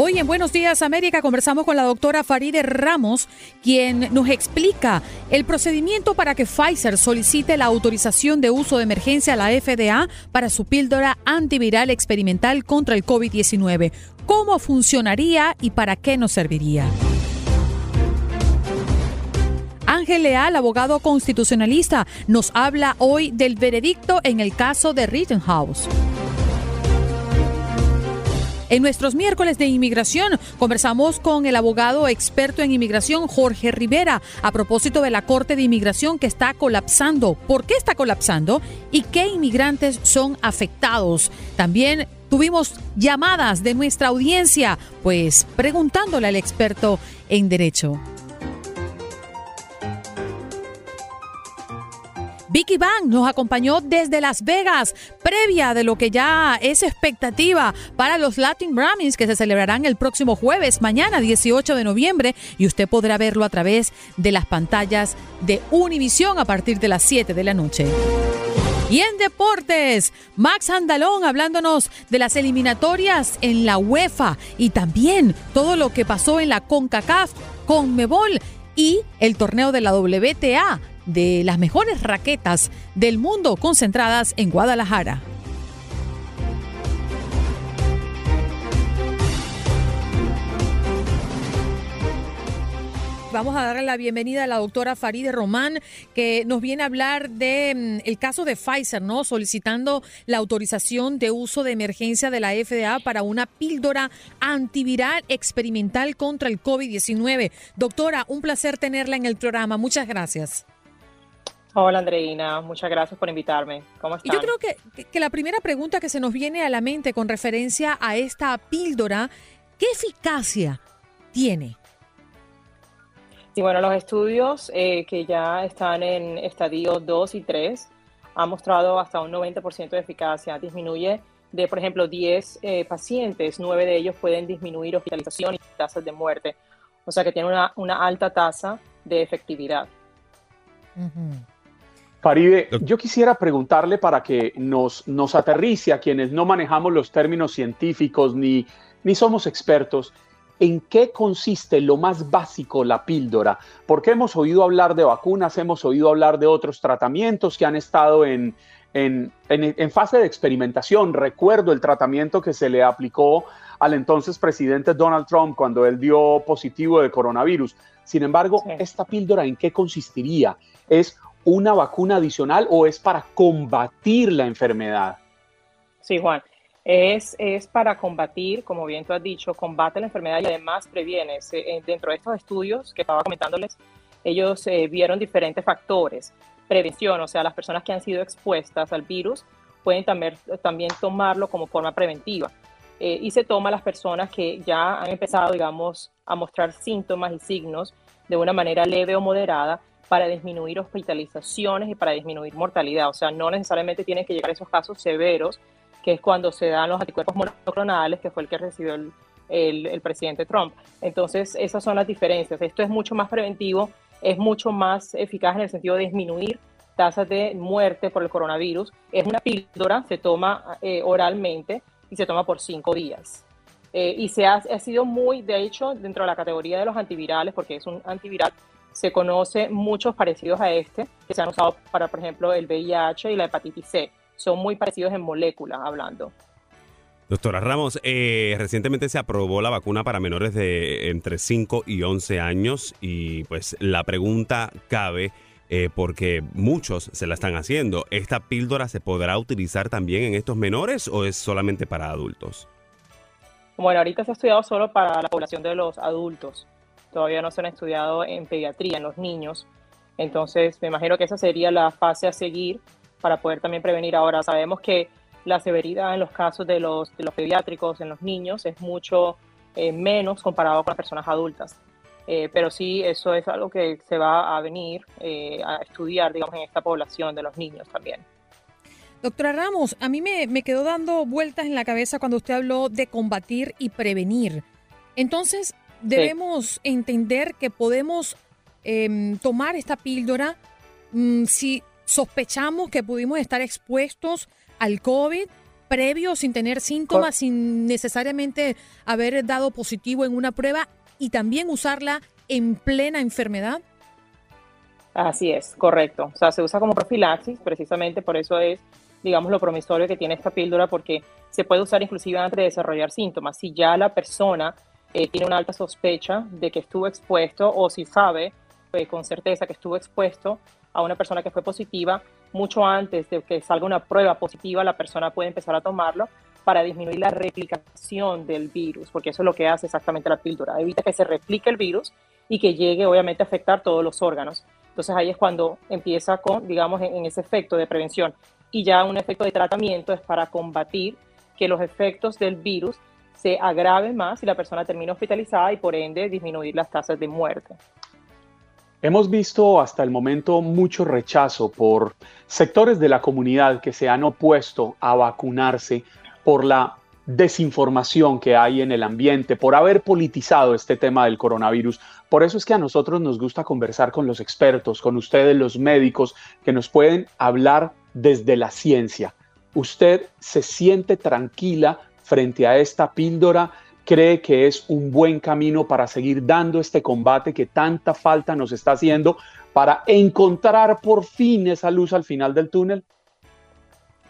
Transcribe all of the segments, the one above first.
Hoy en Buenos Días América conversamos con la doctora Faride Ramos, quien nos explica el procedimiento para que Pfizer solicite la autorización de uso de emergencia a la FDA para su píldora antiviral experimental contra el COVID-19. ¿Cómo funcionaría y para qué nos serviría? Ángel Leal, abogado constitucionalista, nos habla hoy del veredicto en el caso de Rittenhouse. En nuestros miércoles de inmigración conversamos con el abogado experto en inmigración Jorge Rivera a propósito de la Corte de Inmigración que está colapsando. ¿Por qué está colapsando? ¿Y qué inmigrantes son afectados? También tuvimos llamadas de nuestra audiencia, pues preguntándole al experto en derecho. Vicky Bang nos acompañó desde Las Vegas, previa de lo que ya es expectativa para los Latin Grammys que se celebrarán el próximo jueves, mañana 18 de noviembre, y usted podrá verlo a través de las pantallas de Univision a partir de las 7 de la noche. Y en deportes, Max Andalón hablándonos de las eliminatorias en la UEFA y también todo lo que pasó en la CONCACAF, CONMEBOL y el torneo de la WTA de las mejores raquetas del mundo concentradas en Guadalajara. Vamos a darle la bienvenida a la doctora Faride Román, que nos viene a hablar de mm, caso de Pfizer, ¿no? Solicitando la autorización de uso de emergencia de la FDA para una píldora antiviral experimental contra el COVID-19. Doctora, un placer tenerla en el programa. Muchas gracias. Hola Andreina, muchas gracias por invitarme. ¿Cómo están? Yo creo que, que, la primera pregunta que se nos viene a la mente con referencia a esta píldora, ¿qué eficacia tiene? Sí, bueno, los estudios eh, que ya están en estadio 2 y 3 han mostrado hasta un 90% de eficacia. Disminuye de, por ejemplo, 10 eh, pacientes, 9 de ellos pueden disminuir hospitalización y tasas de muerte. O sea que tiene una, una alta tasa de efectividad. Faride, yo quisiera preguntarle para que nos, nos aterrice a quienes no manejamos los términos científicos ni, ni somos expertos. ¿En qué consiste lo más básico la píldora? Porque hemos oído hablar de vacunas, hemos oído hablar de otros tratamientos que han estado en, en, en, fase de experimentación. Recuerdo el tratamiento que se le aplicó al entonces presidente Donald Trump cuando él dio positivo de coronavirus. Sin embargo, sí. ¿esta píldora en qué consistiría? ¿Es una vacuna adicional o es para combatir la enfermedad? Sí, Juan. Es, es, para combatir, como bien tú has dicho, combate la enfermedad y además previene. Eh, dentro de estos estudios que estaba comentándoles, ellos eh, vieron diferentes factores. Prevención, o sea, las personas que han sido expuestas al virus pueden también, también tomarlo como forma preventiva. Eh, y se toma a las personas que ya han empezado, digamos, a mostrar síntomas y signos de una manera leve o moderada para disminuir hospitalizaciones y para disminuir mortalidad. O sea, no necesariamente tienen que llegar a esos casos severos que es cuando se dan los anticuerpos monoclonales, que fue el que recibió el, el, presidente Trump. Entonces, esas son las diferencias. Esto es mucho más preventivo, es mucho más eficaz en el sentido de disminuir tasas de muerte por el coronavirus. Es una píldora, se toma eh, oralmente y se toma por cinco días. Eh, y se ha, ha sido muy, de hecho, dentro de la categoría de los antivirales, porque es un antiviral, se conoce muchos parecidos a este, que se han usado para, por ejemplo, el VIH y la hepatitis C son muy parecidos en moléculas hablando. Doctora Ramos, eh, recientemente se aprobó la vacuna para menores de entre 5 y 11 años y pues la pregunta cabe eh, porque muchos se la están haciendo. ¿Esta píldora se podrá utilizar también en estos menores o es solamente para adultos? Bueno, ahorita se ha estudiado solo para la población de los adultos. Todavía no se han estudiado en pediatría, en los niños. Entonces, me imagino que esa sería la fase a seguir para poder también prevenir. Ahora, sabemos que la severidad en los casos de los, de los pediátricos en los niños es mucho eh, menos comparado con las personas adultas. Eh, pero sí, eso es algo que se va a venir eh, a estudiar, digamos, en esta población de los niños también. Doctora Ramos, a mí me, me quedó dando vueltas en la cabeza cuando usted habló de combatir y prevenir. Entonces, debemos entender que podemos em, tomar esta píldora mm, si sospechamos que pudimos estar expuestos al COVID previo, sin tener síntomas, sin necesariamente haber dado positivo en una prueba y también usarla en plena enfermedad? Así es, correcto. O sea, se usa como profilaxis, precisamente por eso es, digamos, lo promisorio que tiene esta píldora, porque se puede usar inclusive antes de desarrollar síntomas. Si ya la persona eh, tiene una alta sospecha de que estuvo expuesto o si sabe eh, con certeza que estuvo expuesto a una persona que fue positiva, mucho antes de que salga una prueba positiva, la persona puede empezar a tomarlo para disminuir la replicación del virus, porque eso es lo que hace exactamente la píldora, evita que se replique el virus y que llegue obviamente a afectar todos los órganos. Entonces ahí es cuando empieza con, digamos, en, ese efecto de prevención. Y ya un efecto de tratamiento es para combatir que los efectos del virus se agraven más y la persona termine hospitalizada y por ende disminuir las tasas de muerte. Hemos visto hasta el momento mucho rechazo por sectores de la comunidad que se han opuesto a vacunarse por la desinformación que hay en el ambiente, por haber politizado este tema del coronavirus. Por eso es que a nosotros nos gusta conversar con los expertos, con ustedes los médicos, que nos pueden hablar desde la ciencia. ¿Usted se siente tranquila frente a esta píldora? ¿Cree que es un buen camino para seguir dando este combate que tanta falta nos está haciendo para encontrar por fin esa luz al final del túnel?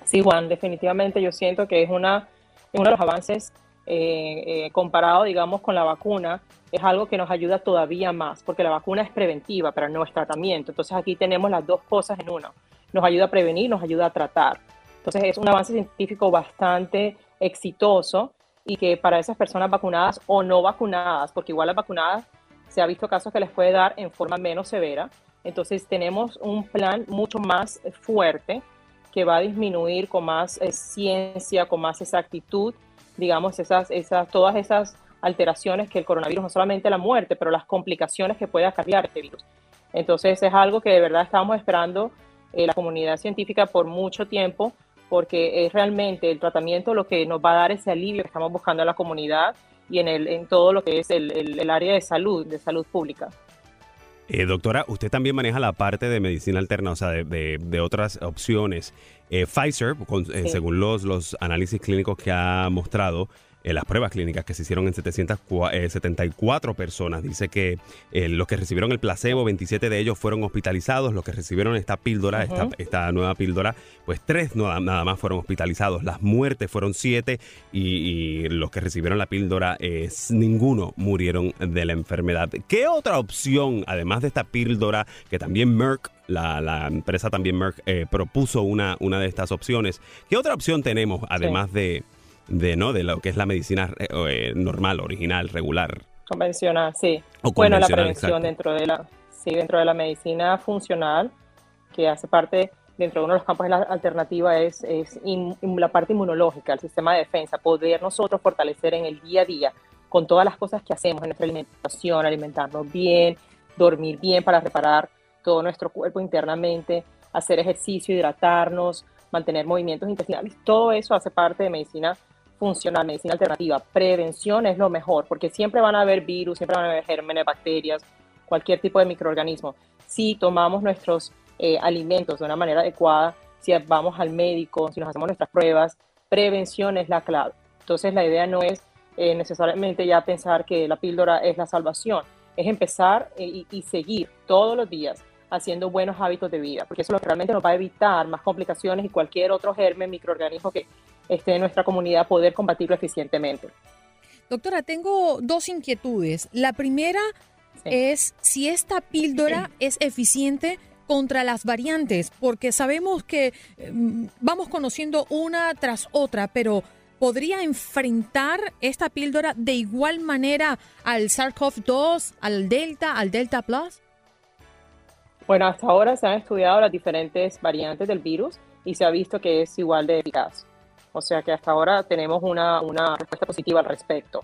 Sí, Juan, definitivamente yo siento que es una, uno de los avances eh, eh, comparado, digamos, con la vacuna, es algo que nos ayuda todavía más, porque la vacuna es preventiva, pero no es tratamiento. Entonces aquí tenemos las dos cosas en uno. Nos ayuda a prevenir, nos ayuda a tratar. Entonces es un avance científico bastante exitoso y que para esas personas vacunadas o no vacunadas, porque igual las vacunadas se ha visto casos que les puede dar en forma menos severa. Entonces tenemos un plan mucho más fuerte que va a disminuir con más eh, ciencia, con más exactitud, digamos, esas, todas esas alteraciones que el coronavirus, no solamente la muerte, pero las complicaciones que puede acarrear este virus. Entonces es algo que de verdad estamos esperando eh, la comunidad científica por mucho tiempo, porque es realmente el tratamiento lo que nos va a dar ese alivio que estamos buscando en la comunidad y en, el, en todo lo que es el, el área de salud, de salud pública. Eh, doctora, usted también maneja la parte de medicina alterna, o sea, de, otras opciones. Eh, Pfizer, eh, según los, los análisis clínicos que ha mostrado, las pruebas clínicas que se hicieron en 774 personas. Dice que los que recibieron el placebo, 27 de ellos fueron hospitalizados. Los que recibieron esta píldora, esta, esta, nueva píldora, pues tres nada, nada, más fueron hospitalizados. Las muertes fueron siete y, los que recibieron la píldora, ninguno murieron de la enfermedad. ¿Qué otra opción, además de esta píldora, que también Merck la, empresa también Merck propuso una, una de estas opciones. ¿Qué otra opción tenemos además de, de, ¿no? de lo que es la medicina eh, eh, normal, original, regular. Convencional, sí. bueno, la prevención dentro de la, sí, dentro de la medicina funcional, que hace parte, dentro de uno de los campos de la alternativa, es, es la parte inmunológica, el sistema de defensa, poder nosotros fortalecer en el día a día con todas las cosas que hacemos en nuestra alimentación, alimentarnos bien, dormir bien para reparar todo nuestro cuerpo internamente, hacer ejercicio, hidratarnos, mantener movimientos intestinales, todo eso hace parte de medicina funcional, medicina alternativa, prevención es lo mejor, porque siempre van a haber virus, siempre van a haber gérmenes, bacterias, cualquier tipo de microorganismo. Si tomamos nuestros eh, alimentos de una manera adecuada, si vamos al médico, si nos hacemos nuestras pruebas, prevención es la clave. Entonces la idea no es eh, necesariamente ya pensar que la píldora es la salvación, es empezar eh, y, seguir todos los días haciendo buenos hábitos de vida, porque eso lo que realmente nos va a evitar más complicaciones y cualquier otro germen, microorganismo que esté en nuestra comunidad poder combatirlo eficientemente. Doctora, tengo dos inquietudes. La primera es si esta píldora es eficiente contra las variantes? Porque sabemos que mm, vamos conociendo una tras otra, pero ¿podría enfrentar esta píldora de igual manera al SARS-CoV-2, al Delta, al Delta Plus? Bueno, hasta ahora se han estudiado las diferentes variantes del virus y se ha visto que es igual de eficaz. O sea que hasta ahora tenemos una, una respuesta positiva al respecto.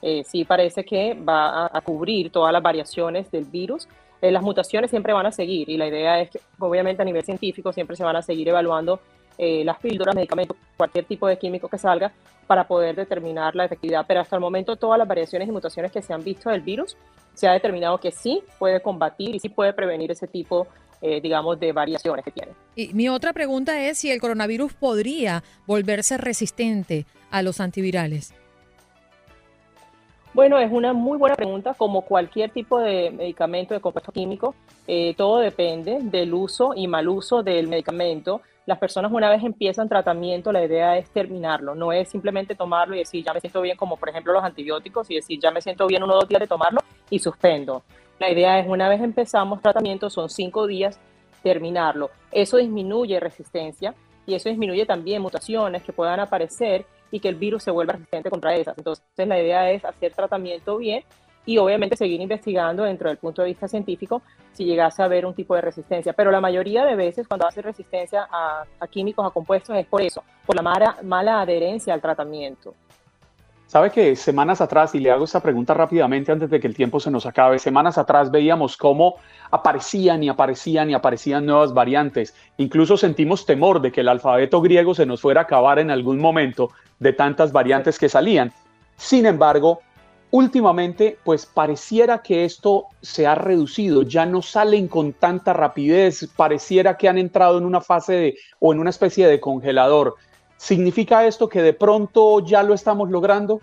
Eh, sí parece que va a, cubrir todas las variaciones del virus. Eh, las mutaciones siempre van a seguir y la idea es que obviamente a nivel científico siempre se van a seguir evaluando eh, las píldoras, medicamentos, cualquier tipo de químico que salga para poder determinar la efectividad. Pero hasta el momento todas las variaciones y mutaciones que se han visto del virus se ha determinado que sí puede combatir y sí puede prevenir ese tipo, eh, digamos, de variaciones que tiene. Y mi otra pregunta es si el coronavirus podría volverse resistente a los antivirales. Bueno, es una muy buena pregunta. Como cualquier tipo de medicamento, de compuesto químico, eh, todo depende del uso y mal uso del medicamento. Las personas una vez empiezan tratamiento, la idea es terminarlo, no es simplemente tomarlo y decir ya me siento bien, como por ejemplo los antibióticos, y decir ya me siento bien uno o dos días de tomarlo y suspendo. La idea es una vez empezamos tratamiento, son cinco días, terminarlo. Eso disminuye resistencia y eso disminuye también mutaciones que puedan aparecer y que el virus se vuelva resistente contra esas. Entonces, la idea es hacer tratamiento bien y obviamente seguir investigando dentro del punto de vista científico si llegase a haber un tipo de resistencia. Pero la mayoría de veces cuando hace resistencia a, químicos, a compuestos, es por eso, por la mala, mala adherencia al tratamiento. Sabe que semanas atrás, y le hago esta pregunta rápidamente antes de que el tiempo se nos acabe, semanas atrás veíamos cómo aparecían y aparecían y aparecían nuevas variantes. Incluso sentimos temor de que el alfabeto griego se nos fuera a acabar en algún momento de tantas variantes que salían. Sin embargo, últimamente, pues pareciera que esto se ha reducido, ya no salen con tanta rapidez, pareciera que han entrado en una fase de, o en una especie de congelador. ¿Significa esto que de pronto ya lo estamos logrando?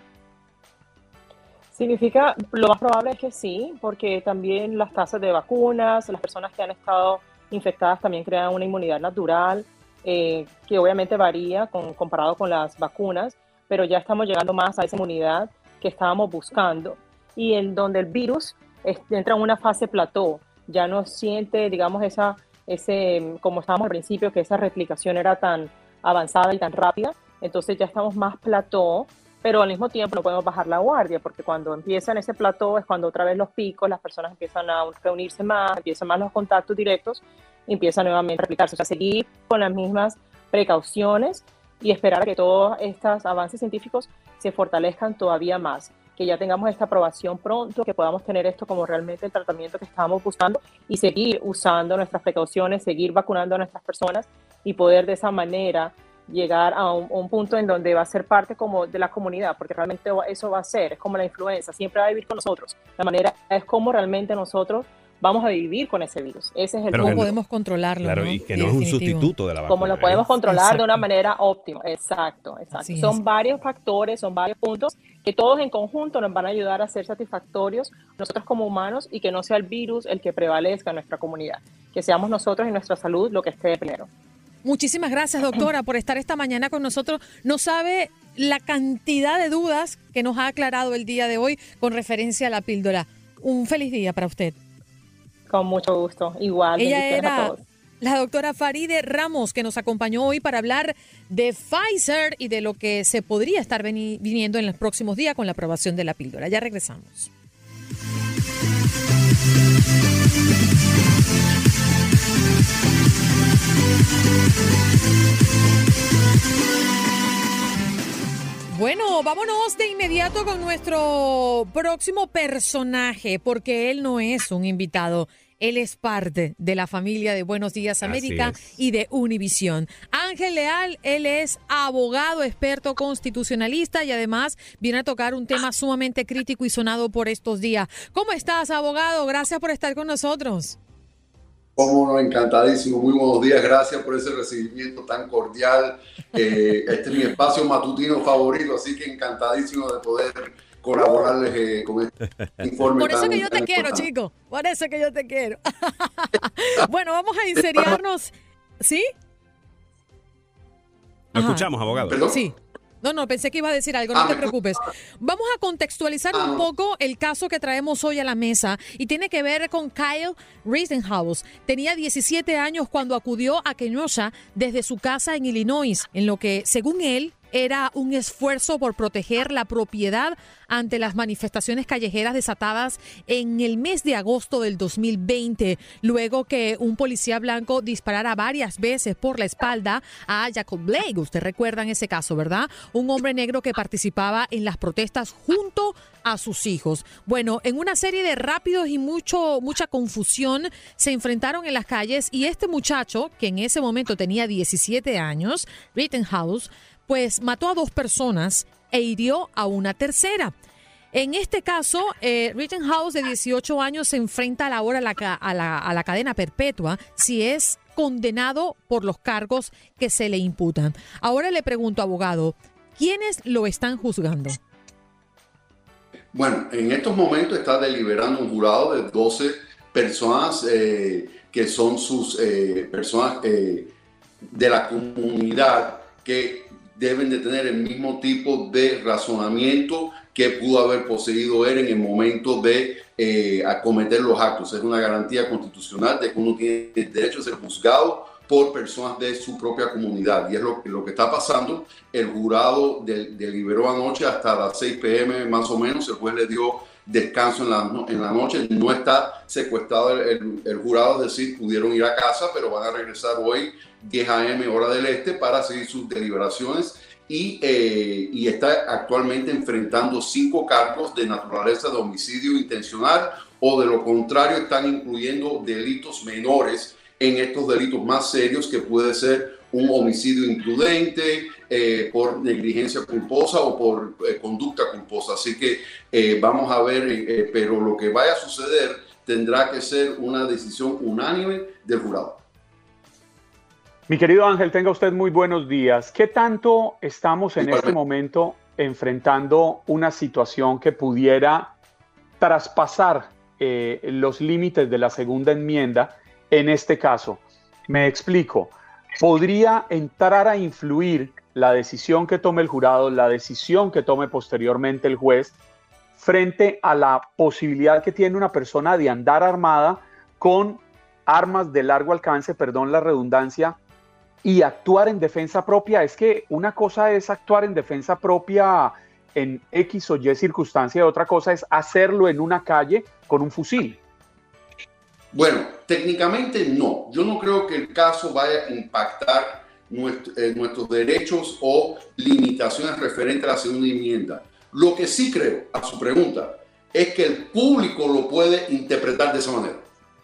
Significa, lo más probable es que sí, porque también las tasas de vacunas, las personas que han estado infectadas también crean una inmunidad natural, eh, que obviamente varía con, comparado con las vacunas, pero ya estamos llegando más a esa inmunidad que estábamos buscando. Y en donde el virus entra en una fase plató, ya no siente, digamos, esa, ese, como estábamos al principio, que esa replicación era tan avanzada y tan rápida, entonces ya estamos más plató, pero al mismo tiempo no podemos bajar la guardia, porque cuando empieza en ese plató es cuando otra vez los picos, las personas empiezan a reunirse más, empiezan más los contactos directos, empieza nuevamente a replicarse, o sea, seguir con las mismas precauciones y esperar a que todos estos avances científicos se fortalezcan todavía más, que ya tengamos esta aprobación pronto, que podamos tener esto como realmente el tratamiento que estamos buscando y seguir usando nuestras precauciones, seguir vacunando a nuestras personas y poder de esa manera llegar a un, punto en donde va a ser parte como de la comunidad, porque realmente eso va a ser, como la influenza, siempre va a vivir con nosotros. La manera es como realmente nosotros vamos a vivir con ese virus. Ese es el ¿Cómo podemos controlarlo? Claro, y que no es un sustituto de la vacuna. Como lo podemos controlar de una manera óptima. Exacto, exacto. son varios factores, son varios puntos que todos en conjunto nos van a ayudar a ser satisfactorios nosotros como humanos y que no sea el virus el que prevalezca en nuestra comunidad. Que seamos nosotros y nuestra salud lo que esté primero. Muchísimas gracias, doctora, por estar esta mañana con nosotros. No sabe la cantidad de dudas que nos ha aclarado el día de hoy con referencia a la píldora. Un feliz día para usted. Con mucho gusto. Igual. Ella era la doctora Faride Ramos, que nos acompañó hoy para hablar de Pfizer y de lo que se podría estar viniendo en los próximos días con la aprobación de la píldora. Ya regresamos. Bueno, vámonos de inmediato con nuestro próximo personaje, porque él no es un invitado. Él es parte de la familia de Buenos Días América y de Univisión. Ángel Leal, él es abogado, experto constitucionalista y además viene a tocar un tema sumamente crítico y sonado por estos días. ¿Cómo estás, abogado? Gracias por estar con nosotros. Cómo no, encantadísimo. Muy buenos días. Gracias por ese recibimiento tan cordial. Eh, este es mi espacio matutino favorito, así que encantadísimo de poder colaborarles eh, con este informe. Por eso que yo te quiero, chico. Por eso que yo te quiero. bueno, vamos a inseriarnos. ¿Sí? Lo escuchamos, abogado. Sí. No, no, pensé que iba a decir algo, no Ah, te preocupes. Vamos a contextualizar Ah, un no. poco el caso que traemos hoy a la mesa y tiene que ver con Kyle Rittenhouse. Tenía 17 años cuando acudió a Kenosha desde su casa en Illinois, en lo que, según él, era un esfuerzo por proteger la propiedad ante las manifestaciones callejeras desatadas en el mes de agosto del 2020, luego que un policía blanco disparara varias veces por la espalda a Jacob Blake. Usted recuerda en ese caso, ¿verdad? Un hombre negro que participaba en las protestas junto a sus hijos. Bueno, en una serie de rápidos y mucho mucha confusión se enfrentaron en las calles y este muchacho, que en ese momento tenía 17 años, Rittenhouse, pues mató a dos personas e hirió a una tercera. En este caso, eh, Rittenhouse, de 18 años, se enfrenta a la hora a la, a la cadena perpetua si es condenado por los cargos que se le imputan. Ahora le pregunto, abogado, ¿quiénes lo están juzgando? Bueno, en estos momentos está deliberando un jurado de 12 personas eh, que son sus eh, personas eh, de la comunidad que deben de tener el mismo tipo de razonamiento que pudo haber poseído él en el momento de eh, acometer los actos. Es una garantía constitucional de que uno tiene derecho a ser juzgado por personas de su propia comunidad. Y es lo, que- lo que está pasando. El jurado del- deliberó anoche hasta las 6 pm más o menos. El juez le dio descanso en la, en la noche. No está secuestrado el jurado, es decir, pudieron ir a casa, pero van a regresar hoy 10 am hora del este para seguir sus deliberaciones. Y, eh, y está actualmente enfrentando cinco cargos de naturaleza de homicidio intencional o de lo contrario están incluyendo delitos menores en estos delitos más serios que puede ser un homicidio imprudente eh, por negligencia culposa o por eh, conducta culposa. Así que eh, vamos a ver, eh, pero lo que vaya a suceder tendrá que ser una decisión unánime del jurado. Mi querido Ángel, tenga usted muy buenos días. ¿Qué tanto estamos en este momento enfrentando una situación que pudiera traspasar eh, los límites de la segunda enmienda en este caso? Me explico. ¿Podría entrar a influir la decisión que tome el jurado, la decisión que tome posteriormente el juez, frente a la posibilidad que tiene una persona de andar armada con armas de largo alcance, perdón la redundancia, y actuar en defensa propia. Es que una cosa es actuar en defensa propia en X o Y circunstancia, y otra cosa es hacerlo en una calle con un fusil. Bueno, técnicamente no. Yo no creo que el caso vaya a impactar eh, nuestros derechos o limitaciones referentes a la segunda enmienda. Lo que sí creo, a su pregunta, es que el público lo puede interpretar de esa manera.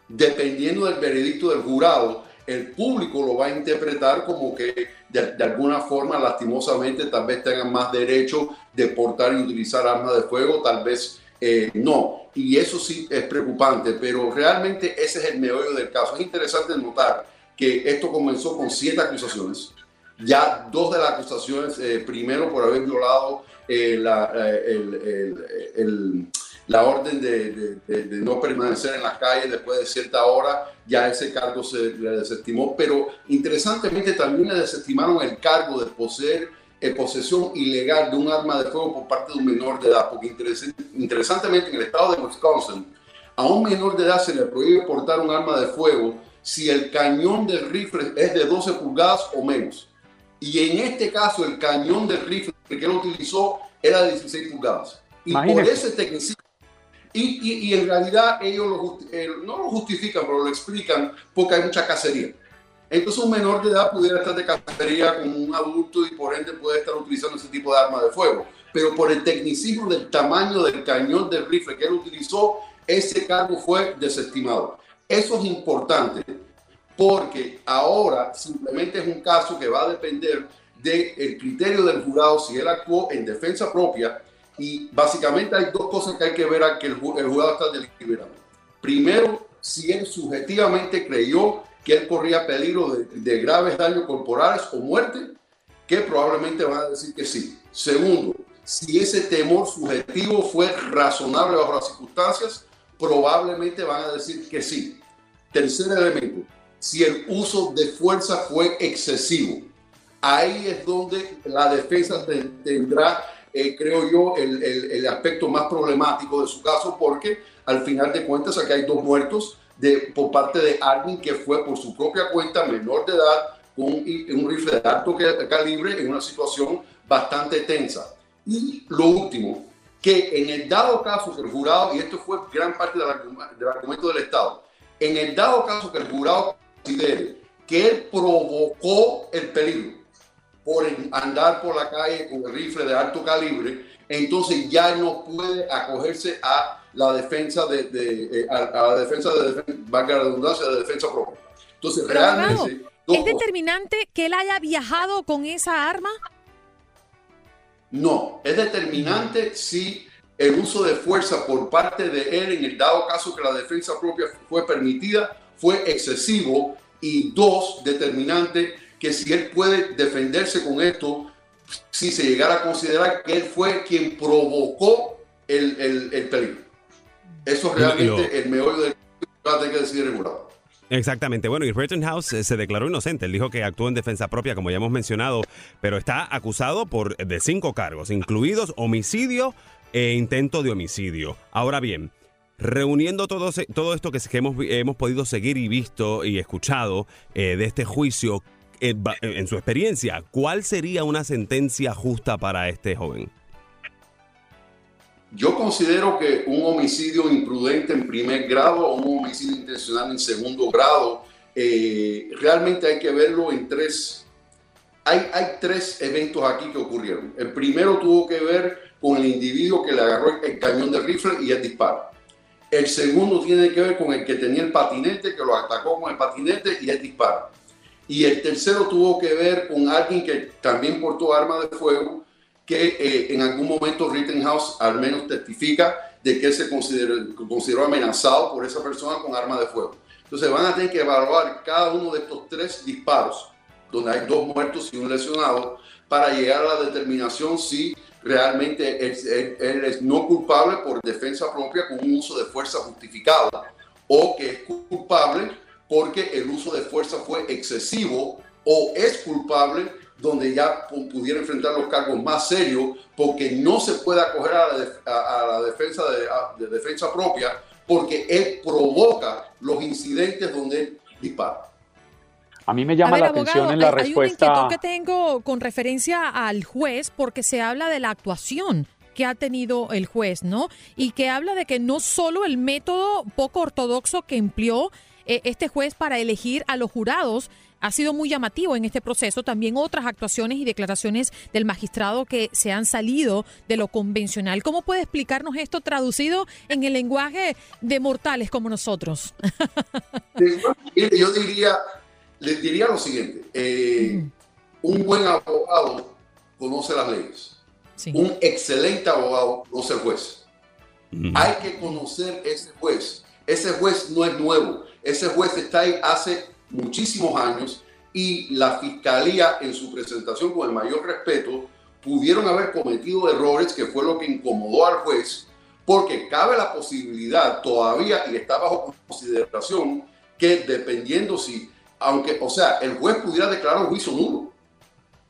Dependiendo del veredicto del jurado, el público lo va a interpretar como que de, de alguna forma, lastimosamente, tal vez tengan más derecho de portar y utilizar armas de fuego, tal vez eh, no. Y eso sí es preocupante, pero realmente ese es el meollo del caso. Es interesante notar que esto comenzó con siete acusaciones. Ya dos de las acusaciones, eh, primero por haber violado eh, la, eh, el- el- el- la orden de, de- de- de no permanecer en las calles después de cierta hora, ya ese cargo se le desestimó, pero interesantemente también le desestimaron el cargo de poseer eh, posesión ilegal de un arma de fuego por parte de un menor de edad, porque interes- interesantemente en el estado de Wisconsin, a un menor de edad se le prohíbe portar un arma de fuego si el cañón del rifle es de 12 pulgadas o menos. Y en este caso, el cañón del rifle que él utilizó era de 16 pulgadas. Y por Imagínese. ese tecnicismo. Y, y- y en realidad ellos lo eh, no lo justifican, pero lo explican porque hay mucha cacería. Entonces un menor de edad pudiera estar de cacería con un adulto y por ende puede estar utilizando ese tipo de arma de fuego. Pero por el tecnicismo del tamaño del cañón del rifle que él utilizó, ese cargo fue desestimado. Eso es importante porque ahora simplemente es un caso que va a depender del criterio del jurado si él actuó en defensa propia y básicamente hay dos cosas que hay que ver a que el jurado está deliberando. Primero, si él subjetivamente creyó que él corría peligro de, de graves daños corporales o muerte, que probablemente van a decir que sí. Segundo, si ese temor subjetivo fue razonable bajo las circunstancias, probablemente van a decir que sí. Tercer elemento, si el uso de fuerza fue excesivo. ahí es donde la defensa tendrá, eh, creo yo, el, el, aspecto más problemático de su caso, porque al final de cuentas aquí hay dos muertos de, por parte de alguien que fue por su propia cuenta menor de edad con un, rifle de alto calibre en una situación bastante tensa. Y lo último, que en el dado caso que el jurado, y esto fue gran parte del, argumento del Estado, en el dado caso que el jurado considere que él provocó el peligro por andar por la calle con el rifle de alto calibre, entonces ya no puede acogerse a la defensa de, eh, a, la defensa de, valga la redundancia, de defensa propia. Entonces, realmente... ¿Es determinante que él haya viajado con esa arma? No, es determinante si el uso de fuerza por parte de él, en el dado caso que la defensa propia fue permitida, fue excesivo. Y dos, determinante que si él puede defenderse con esto, si se llegara a considerar que él fue quien provocó el, el, peligro. Eso es realmente el meollo del que va a tener que decidir el jurado. Exactamente. Bueno, y Rittenhouse eh, se declaró inocente. Él dijo que actuó en defensa propia, como ya hemos mencionado, pero está acusado por de cinco cargos, incluidos homicidio e intento de homicidio. Ahora bien, reuniendo todo, todo esto que, hemos, hemos, podido seguir y visto y escuchado eh, de este juicio, eh, en su experiencia, ¿cuál sería una sentencia justa para este joven? Yo considero que un homicidio imprudente en primer grado o un homicidio intencional en segundo grado, eh, realmente hay que verlo en tres. Hay, hay tres eventos aquí que ocurrieron. El primero tuvo que ver con el individuo que le agarró el cañón de rifle y el disparo. El segundo tiene que ver con el que tenía el patinete, que lo atacó con el patinete y el disparo. Y el tercero tuvo que ver con alguien que también portó arma de fuego que eh, en algún momento Rittenhouse al menos testifica de que se consideró, amenazado por esa persona con arma de fuego. Entonces van a tener que evaluar cada uno de estos tres disparos, donde hay dos muertos y un lesionado, para llegar a la determinación si realmente él, él es no culpable por defensa propia con un uso de fuerza justificada o que es culpable porque el uso de fuerza fue excesivo o es culpable donde ya pudiera enfrentar los cargos más serios, porque no se puede acoger a la, defensa de, defensa propia, porque él provoca los incidentes donde él dispara. A mí me llama la atención en la respuesta. Hay un que tengo con referencia al juez, porque se habla de la actuación que ha tenido el juez, ¿no? Y que habla de que no solo el método poco ortodoxo que empleó eh, este juez para elegir a los jurados, ha sido muy llamativo en este proceso. También otras actuaciones y declaraciones del magistrado que se han salido de lo convencional. ¿Cómo puede explicarnos esto traducido en el lenguaje de mortales como nosotros? Yo diría, les diría lo siguiente. Eh, un buen abogado conoce las leyes. Un excelente abogado conoce el juez. Hay que conocer ese juez. Ese juez no es nuevo. Ese juez está ahí hace muchísimos años y la fiscalía en su presentación con el mayor respeto pudieron haber cometido errores que fue lo que incomodó al juez porque cabe la posibilidad todavía y está bajo consideración que dependiendo si, aunque, o sea, el juez pudiera declarar un juicio nulo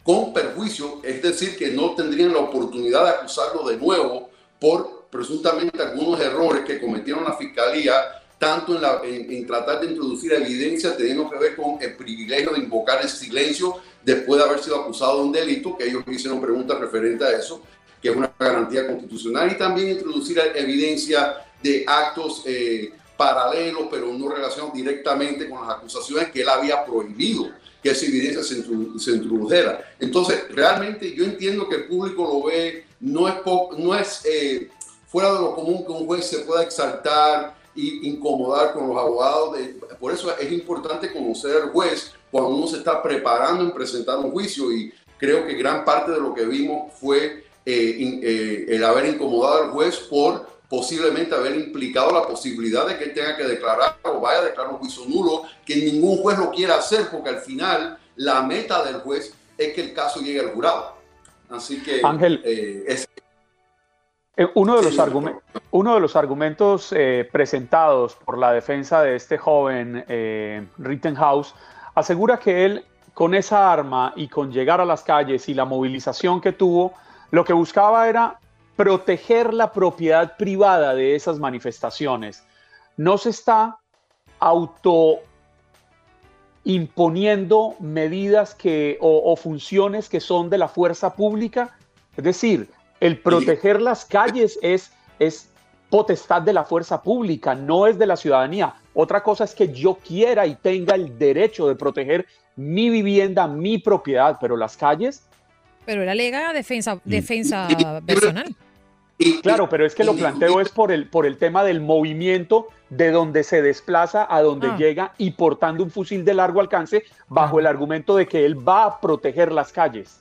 con perjuicio, es decir, que no tendrían la oportunidad de acusarlo de nuevo por presuntamente algunos errores que cometieron la fiscalía tanto en, tratar de introducir evidencia teniendo que ver con el privilegio de invocar el silencio después de haber sido acusado de un delito, que ellos hicieron preguntas referentes a eso, que es una garantía constitucional, y también introducir evidencia de actos eh, paralelos, pero no relacionados directamente con las acusaciones que él había prohibido que esa evidencia se, introdujera. Entonces, realmente yo entiendo que el público lo ve, no es, no es eh, fuera de lo común que un juez se pueda exaltar y incomodar con los abogados. por eso es importante conocer al juez cuando uno se está preparando en presentar un juicio y creo que gran parte de lo que vimos fue eh, eh, el haber incomodado al juez por posiblemente haber implicado la posibilidad de que él tenga que declarar o vaya a declarar un juicio nulo, que ningún juez lo quiera hacer porque al final la meta del juez es que el caso llegue al jurado. Así que Ángel, eh, es, uno de, los uno de los argumentos eh, presentados por la defensa de este joven eh, Rittenhouse asegura que él con esa arma y con llegar a las calles y la movilización que tuvo, lo que buscaba era proteger la propiedad privada de esas manifestaciones. No se está auto imponiendo medidas que, o, funciones que son de la fuerza pública. Es decir, el proteger las calles es, es potestad de la fuerza pública, no es de la ciudadanía. Otra cosa es que yo quiera y tenga el derecho de proteger mi vivienda, mi propiedad, pero las calles. Pero era legal defensa, defensa personal. Claro, pero es que lo planteo es por el, por el tema del movimiento de donde se desplaza a donde ah. llega y portando un fusil de largo alcance bajo el argumento de que él va a proteger las calles.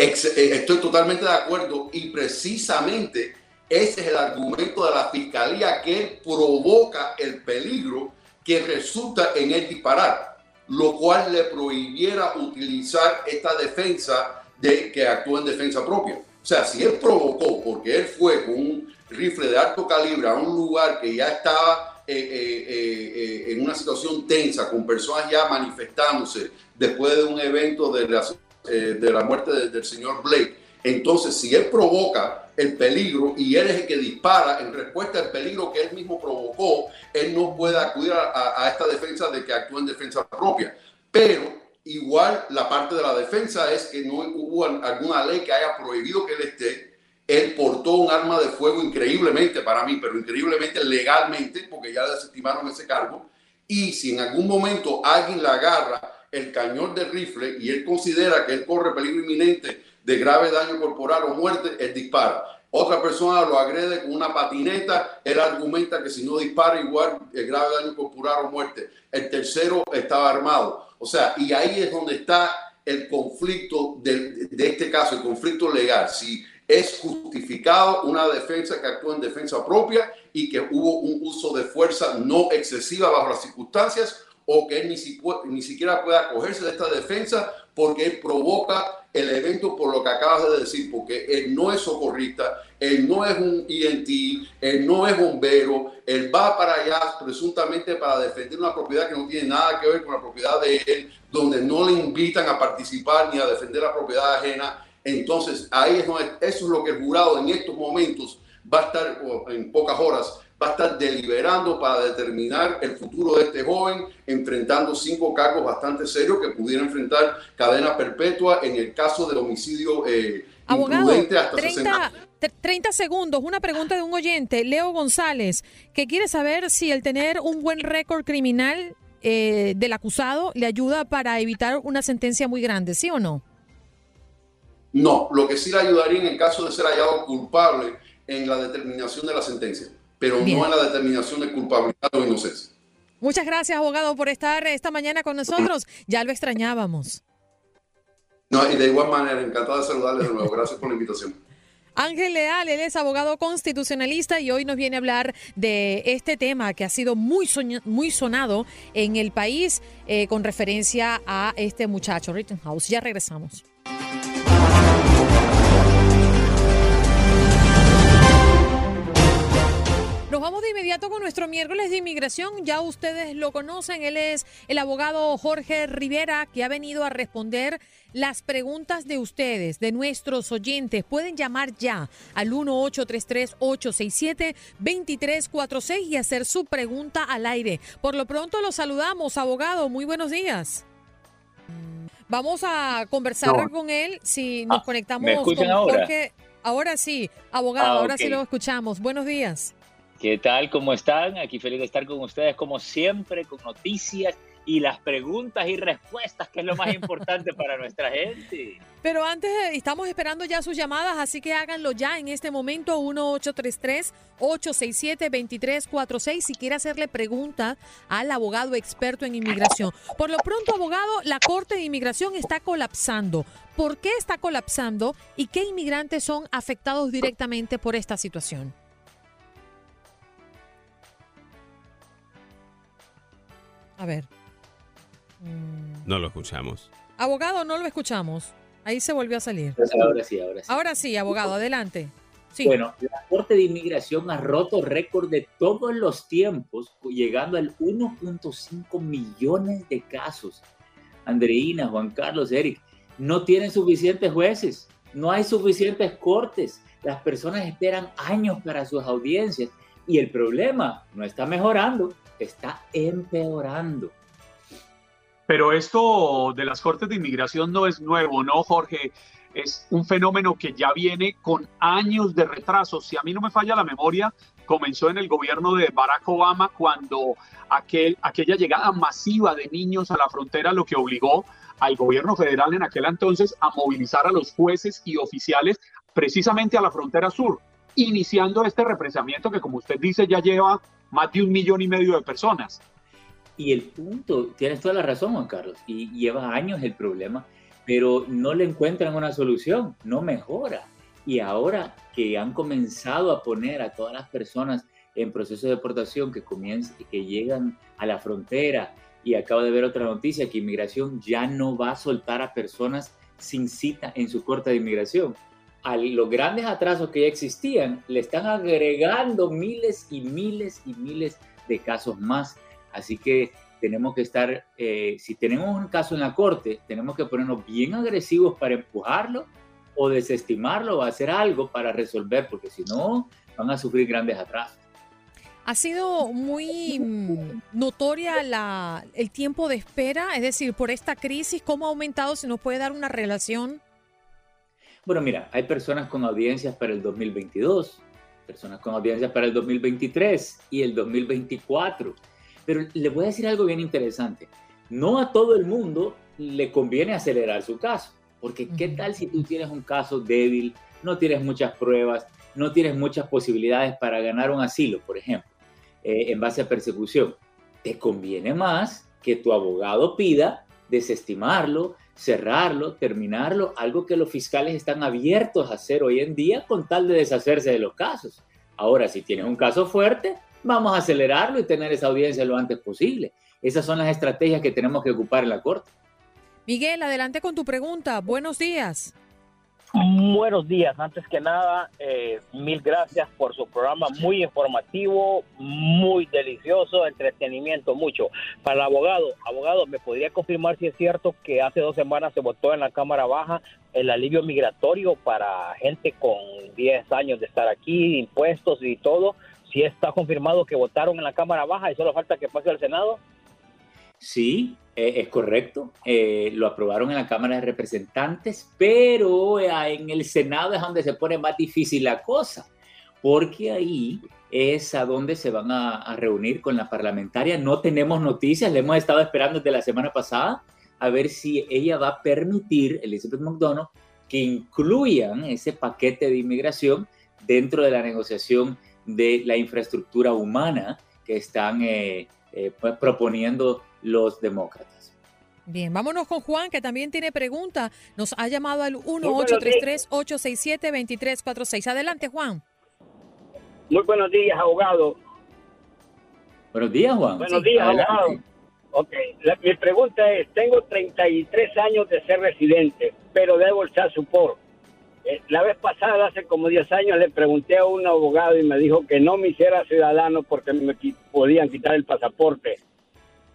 Eh, estoy totalmente de acuerdo y precisamente ese es el argumento de la fiscalía que provoca el peligro que resulta en el disparar, lo cual le prohibiera utilizar esta defensa de que actúa en defensa propia. O sea, si él provocó, porque él fue con un rifle de alto calibre a un lugar que ya estaba eh, eh, en una situación tensa, con personas ya manifestándose después de un evento de la, de la muerte del señor Blake, entonces si él provoca el peligro y él es el que dispara en respuesta al peligro que él mismo provocó, él no puede acudir a, esta defensa de que actúa en defensa propia. Pero Igual la parte de la defensa es que no hubo alguna ley que haya prohibido que él esté. Él portó un arma de fuego increíblemente para mí, pero increíblemente legalmente, porque ya desestimaron ese cargo. Y si en algún momento alguien le agarra el cañón de rifle y él considera que él corre peligro inminente de grave daño corporal o muerte, él dispara. Otra persona lo agrede con una patineta, él argumenta que si no dispara igual el grave daño corporal o muerte. El tercero estaba armado. O sea, y ahí es donde está el conflicto de, este caso, el conflicto legal. Si es justificado una defensa que actúa en defensa propia y que hubo un uso de fuerza no excesiva bajo las circunstancias o que él ni, siquiera pueda acogerse de esta defensa porque él provoca el evento por lo que acabas de decir, porque él no es socorrista, él no es un ENT, él no es bombero, él va para allá presuntamente para defender una propiedad que no tiene nada que ver con la propiedad de él, donde no le invitan a participar ni a defender la propiedad ajena. Entonces, ahí eso es lo que el jurado en estos momentos va a estar, en pocas horas, va a estar deliberando para determinar el futuro de este joven, enfrentando cinco cargos bastante serios que pudiera enfrentar cadena perpetua en el caso del homicidio eh, Abogado, hasta 30, 30 segundos. Una pregunta de un oyente, Leo González, que quiere saber si el tener un buen récord criminal eh, del acusado le ayuda para evitar una sentencia muy grande, ¿sí o no? No, lo que sí le ayudaría en el caso de ser hallado culpable en la determinación de la sentencia pero no en la determinación de culpabilidad o inocencia. Muchas gracias, abogado, por estar esta mañana con nosotros. Ya lo extrañábamos. No, y de igual manera, encantado de saludarles de nuevo. Gracias por la invitación. Ángel Leal, él es abogado constitucionalista y hoy nos viene a hablar de este tema que ha sido muy, muy sonado en el país eh, con referencia a este muchacho, Rittenhouse. Ya regresamos. Con nuestro miércoles de inmigración. Ya ustedes lo conocen, él es el abogado Jorge Rivera que ha venido a responder las preguntas de ustedes, de nuestros oyentes. Pueden llamar ya al 1-833-867-2346 y hacer su pregunta al aire. Por lo pronto los saludamos, abogado. Muy buenos días. Vamos a conversar con él si nos ah, conectamos con Jorge. Ahora sí, abogado, ah, ahora sí lo escuchamos. Buenos días. ¿Qué tal? ¿Cómo están? Aquí feliz de estar con ustedes como siempre, con noticias y las preguntas y respuestas, que es lo más importante para nuestra gente. Pero antes, estamos esperando ya sus llamadas, así que háganlo ya en este momento, 1-833-867-2346, si quiere hacerle preguntas al abogado experto en inmigración. Por lo pronto, abogado, la Corte de Inmigración está colapsando. ¿Por qué está colapsando y qué inmigrantes son afectados directamente por esta situación? A ver. No lo escuchamos. Abogado, no lo escuchamos. Ahí se volvió a salir. Ahora sí, ahora sí. Ahora sí, abogado, adelante. Sí. Bueno, la Corte de Inmigración ha roto récord de todos los tiempos, llegando al 1.5 millones de casos Andreina, Juan Carlos, Eric, no tienen suficientes jueces, no hay suficientes cortes, las personas esperan años para sus audiencias y el problema no está mejorando, está empeorando. Pero esto de las cortes de inmigración no es nuevo, ¿no, Jorge? Es un fenómeno que ya viene con años de retraso. Si a mí no me falla la memoria, comenzó en el gobierno de Barack Obama cuando aquel, aquella llegada masiva de niños a la frontera lo que obligó al gobierno federal en aquel entonces a movilizar a los jueces y oficiales precisamente a la frontera sur, iniciando este represamiento que, como usted dice, ya lleva más de un millón y medio de personas. Y el punto, tienes toda la razón, Juan Carlos, y lleva años el problema, pero no le encuentran una solución, no mejora. Y ahora que han comenzado a poner a todas las personas en proceso de deportación que, que llegan a la frontera, y acabo de ver otra noticia, que inmigración ya no va a soltar a personas sin cita en su corte de inmigración. A los grandes atrasos que ya existían, le están agregando miles y miles y miles de casos más Así que tenemos que estar, eh, si tenemos un caso en la corte, tenemos que ponernos bien agresivos para empujarlo o desestimarlo o hacer algo para resolver, porque si no, van a sufrir grandes atrasos. Ha sido muy notoria la, el tiempo de espera, es decir, por esta crisis, ¿cómo ha aumentado? ¿Se nos puede dar una relación? Bueno, mira, hay personas con audiencias para el 2022, personas con audiencias para el 2023 y el 2024 pero le voy a decir algo bien interesante. No a todo el mundo le conviene acelerar su caso, porque ¿qué tal si tú tienes un caso débil, no tienes muchas pruebas, no tienes muchas posibilidades para ganar un asilo, por ejemplo, eh, en base a persecución? Te conviene más que tu abogado pida desestimarlo, cerrarlo, terminarlo, algo que los fiscales están abiertos a hacer hoy en día con tal de deshacerse de los casos. Ahora, si tienes un caso fuerte, vamos a acelerarlo y tener esa audiencia lo antes posible. Esas son las estrategias que tenemos que ocupar en la Corte. Miguel, adelante con tu pregunta. Buenos días. Buenos días. Antes que nada, eh, mil gracias por su programa, muy informativo, muy delicioso, entretenimiento, mucho. Para el abogado, abogado, ¿me podría confirmar si es cierto que hace dos semanas se votó en la Cámara Baja el alivio migratorio para gente con 10 años de estar aquí, impuestos y todo? si está confirmado que votaron en la Cámara Baja y solo falta que pase al Senado. Sí, eh, es correcto. Eh, lo aprobaron en la Cámara de Representantes, pero eh, en el Senado es donde se pone más difícil la cosa, porque ahí es a donde se van a, reunir con la parlamentaria. No tenemos noticias, le hemos estado esperando desde la semana pasada a ver si ella va a permitir, Elizabeth McDonough, que incluyan ese paquete de inmigración dentro de la negociación de la infraestructura humana que están proponiendo los demócratas. Bien, vámonos con Juan, que también tiene pregunta. Nos ha llamado al 1-833-867-2346. Adelante, Juan. Muy buenos días, abogado. Buenos días, Juan. Buenos días, abogado. Ok, mi pregunta es, tengo 33 años de ser residente, pero debo el su support. Eh, la vez pasada, hace como 10 años, le pregunté a un abogado y me dijo que no me hiciera ciudadano porque me podían quitar el pasaporte.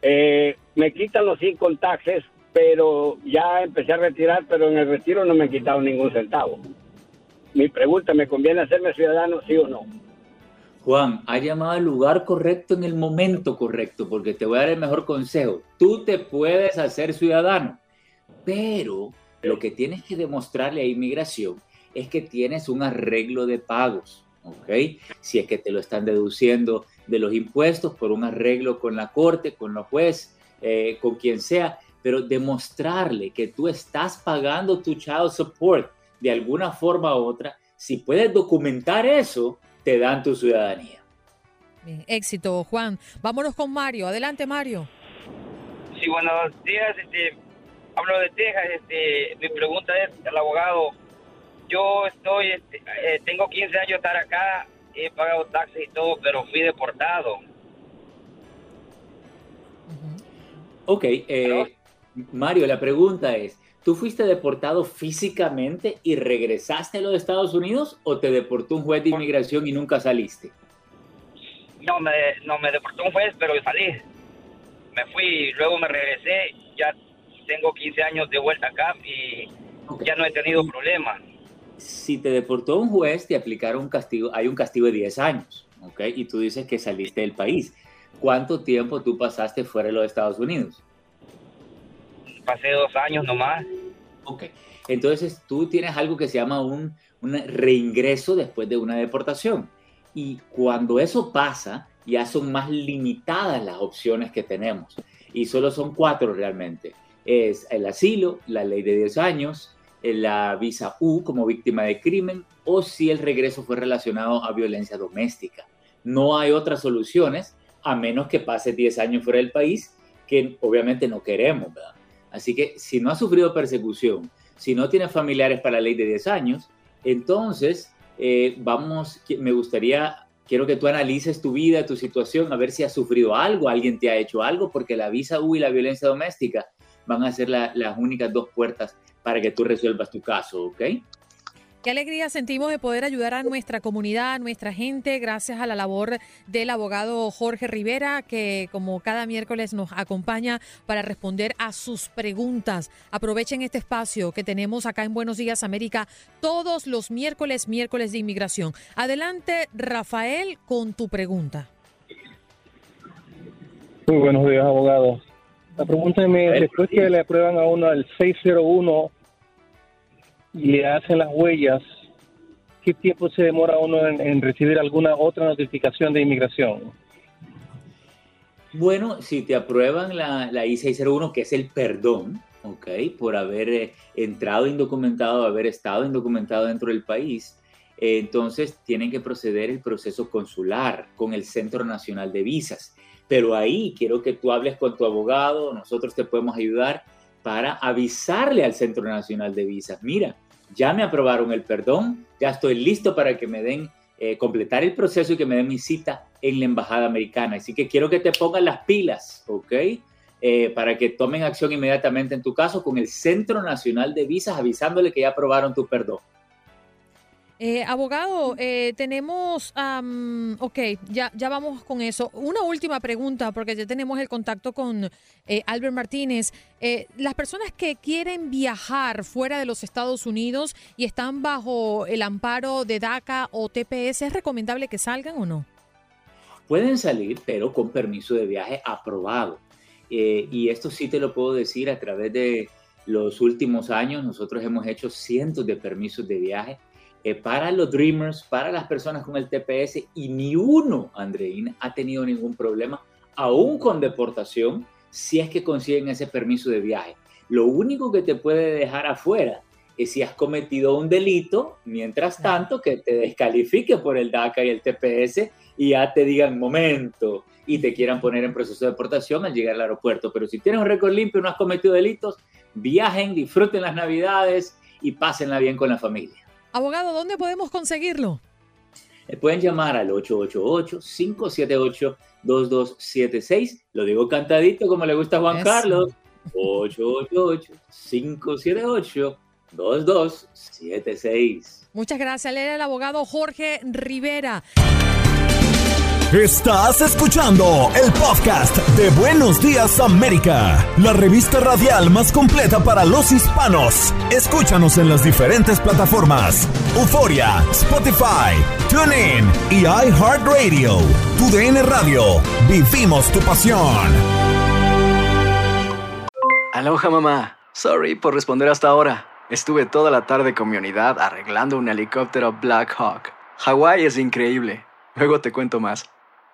Eh, me quitan los cinco taxes, pero ya empecé a retirar, pero en el retiro no me han quitado ningún centavo. Mi pregunta, ¿me conviene hacerme ciudadano, sí o no? Juan, ha llamado al lugar correcto en el momento correcto, porque te voy a dar el mejor consejo. Tú te puedes hacer ciudadano, pero lo que tienes que demostrarle a inmigración es que tienes un arreglo de pagos, ¿ok? Si es que te lo están deduciendo de los impuestos por un arreglo con la corte, con los juez, eh, con quien sea, pero demostrarle que tú estás pagando tu child support de alguna forma u otra, si puedes documentar eso, te dan tu ciudadanía. Bien, éxito, Juan. Vámonos con Mario. Adelante, Mario. Sí, buenos días. Este, hablo de Texas, este, mi pregunta es al abogado, yo estoy, este, eh, tengo 15 años de estar acá, he pagado taxes y todo, pero fui deportado. Ok, eh, Mario, la pregunta es, ¿tú fuiste deportado físicamente y regresaste a los Estados Unidos o te deportó un juez de inmigración y nunca saliste? No, me, no me deportó un juez, pero salí. Me fui, luego me regresé, ya tengo 15 años de vuelta acá y ya no he tenido problemas. Si te deportó un juez, te aplicaron un castigo, hay un castigo de 10 años, ¿ok? Y tú dices que saliste del país. ¿Cuánto tiempo tú pasaste fuera de los Estados Unidos? Pasé dos años nomás. Ok. Entonces tú tienes algo que se llama un, un reingreso después de una deportación. Y cuando eso pasa, ya son más limitadas las opciones que tenemos. Y solo son cuatro realmente. Es el asilo, la ley de 10 años, la visa U como víctima de crimen o si el regreso fue relacionado a violencia doméstica. No hay otras soluciones a menos que pase 10 años fuera del país, que obviamente no queremos. Así que si no ha sufrido persecución, si no tiene familiares para la ley de 10 años, entonces eh, vamos, me gustaría, quiero que tú analices tu vida, tu situación, a ver si has sufrido algo, alguien te ha hecho algo, porque la visa U y la violencia doméstica van a ser las únicas dos puertas para que tú resuelvas tu caso, ¿ok? Qué alegría sentimos de poder ayudar a nuestra comunidad, a nuestra gente, gracias a la labor del abogado Jorge Rivera, que como cada miércoles nos acompaña para responder a sus preguntas. Aprovechen este espacio que tenemos acá en Buenos Días América todos los miércoles, miércoles de inmigración. Adelante, Rafael, con tu pregunta. Muy buenos días, abogado. La pregunta es, después que le aprueban a uno el 601 y le hacen las huellas, ¿qué tiempo se demora uno en, recibir alguna otra notificación de inmigración? Bueno, si te aprueban la, la I-601, que es el perdón, ¿ok? Por haber eh, entrado indocumentado, haber estado indocumentado dentro del país, eh, entonces tienen que proceder el proceso consular con el Centro Nacional de Visas. Pero ahí quiero que tú hables con tu abogado, nosotros te podemos ayudar para avisarle al Centro Nacional de Visas, mira, ya me aprobaron el perdón, ya estoy listo para que me den, eh, completar el proceso y que me den mi cita en la Embajada Americana. Así que quiero que te pongan las pilas, ¿ok? Eh, para que tomen acción inmediatamente en tu caso con el Centro Nacional de Visas avisándole que ya aprobaron tu perdón. Eh, abogado, eh, tenemos, ok, ya, ya vamos con eso. Una última pregunta, porque ya tenemos el contacto con eh, Albert Martínez. las personas que quieren viajar fuera de los Estados Unidos y están bajo el amparo de DACA o TPS, ¿es recomendable que salgan o no? Pueden salir, pero con permiso de viaje aprobado. y esto sí te lo puedo decir a través de los últimos años. Nosotros hemos hecho cientos de permisos de viaje eh, para los Dreamers, para las personas con el TPS, y ni uno, Andreina, ha tenido ningún problema, aún con deportación, si es que consiguen ese permiso de viaje. Lo único que te puede dejar afuera es si has cometido un delito, mientras tanto que te descalifique por el DACA y el TPS y ya te digan momento y te quieran poner en proceso de deportación al llegar al aeropuerto. Pero si tienes un récord limpio no has cometido delitos, viajen, disfruten las navidades y pásenla bien con la familia. Abogado, ¿dónde podemos conseguirlo? Eh, pueden llamar al 888-578-2276. Lo digo cantadito como le gusta a Juan Carlos. 888-578-2276. Muchas gracias. Él era el abogado Jorge Rivera. Estás escuchando el podcast de Buenos Días América, la revista radial más completa para los hispanos. Escúchanos en las diferentes plataformas: Euforia, Spotify, TuneIn y iHeartRadio. Tu DN Radio. Vivimos tu pasión. Aloha, mamá. Sorry por responder hasta ahora. Estuve toda la tarde con mi unidad arreglando un helicóptero Black Hawk. Hawái es increíble. Luego te cuento más.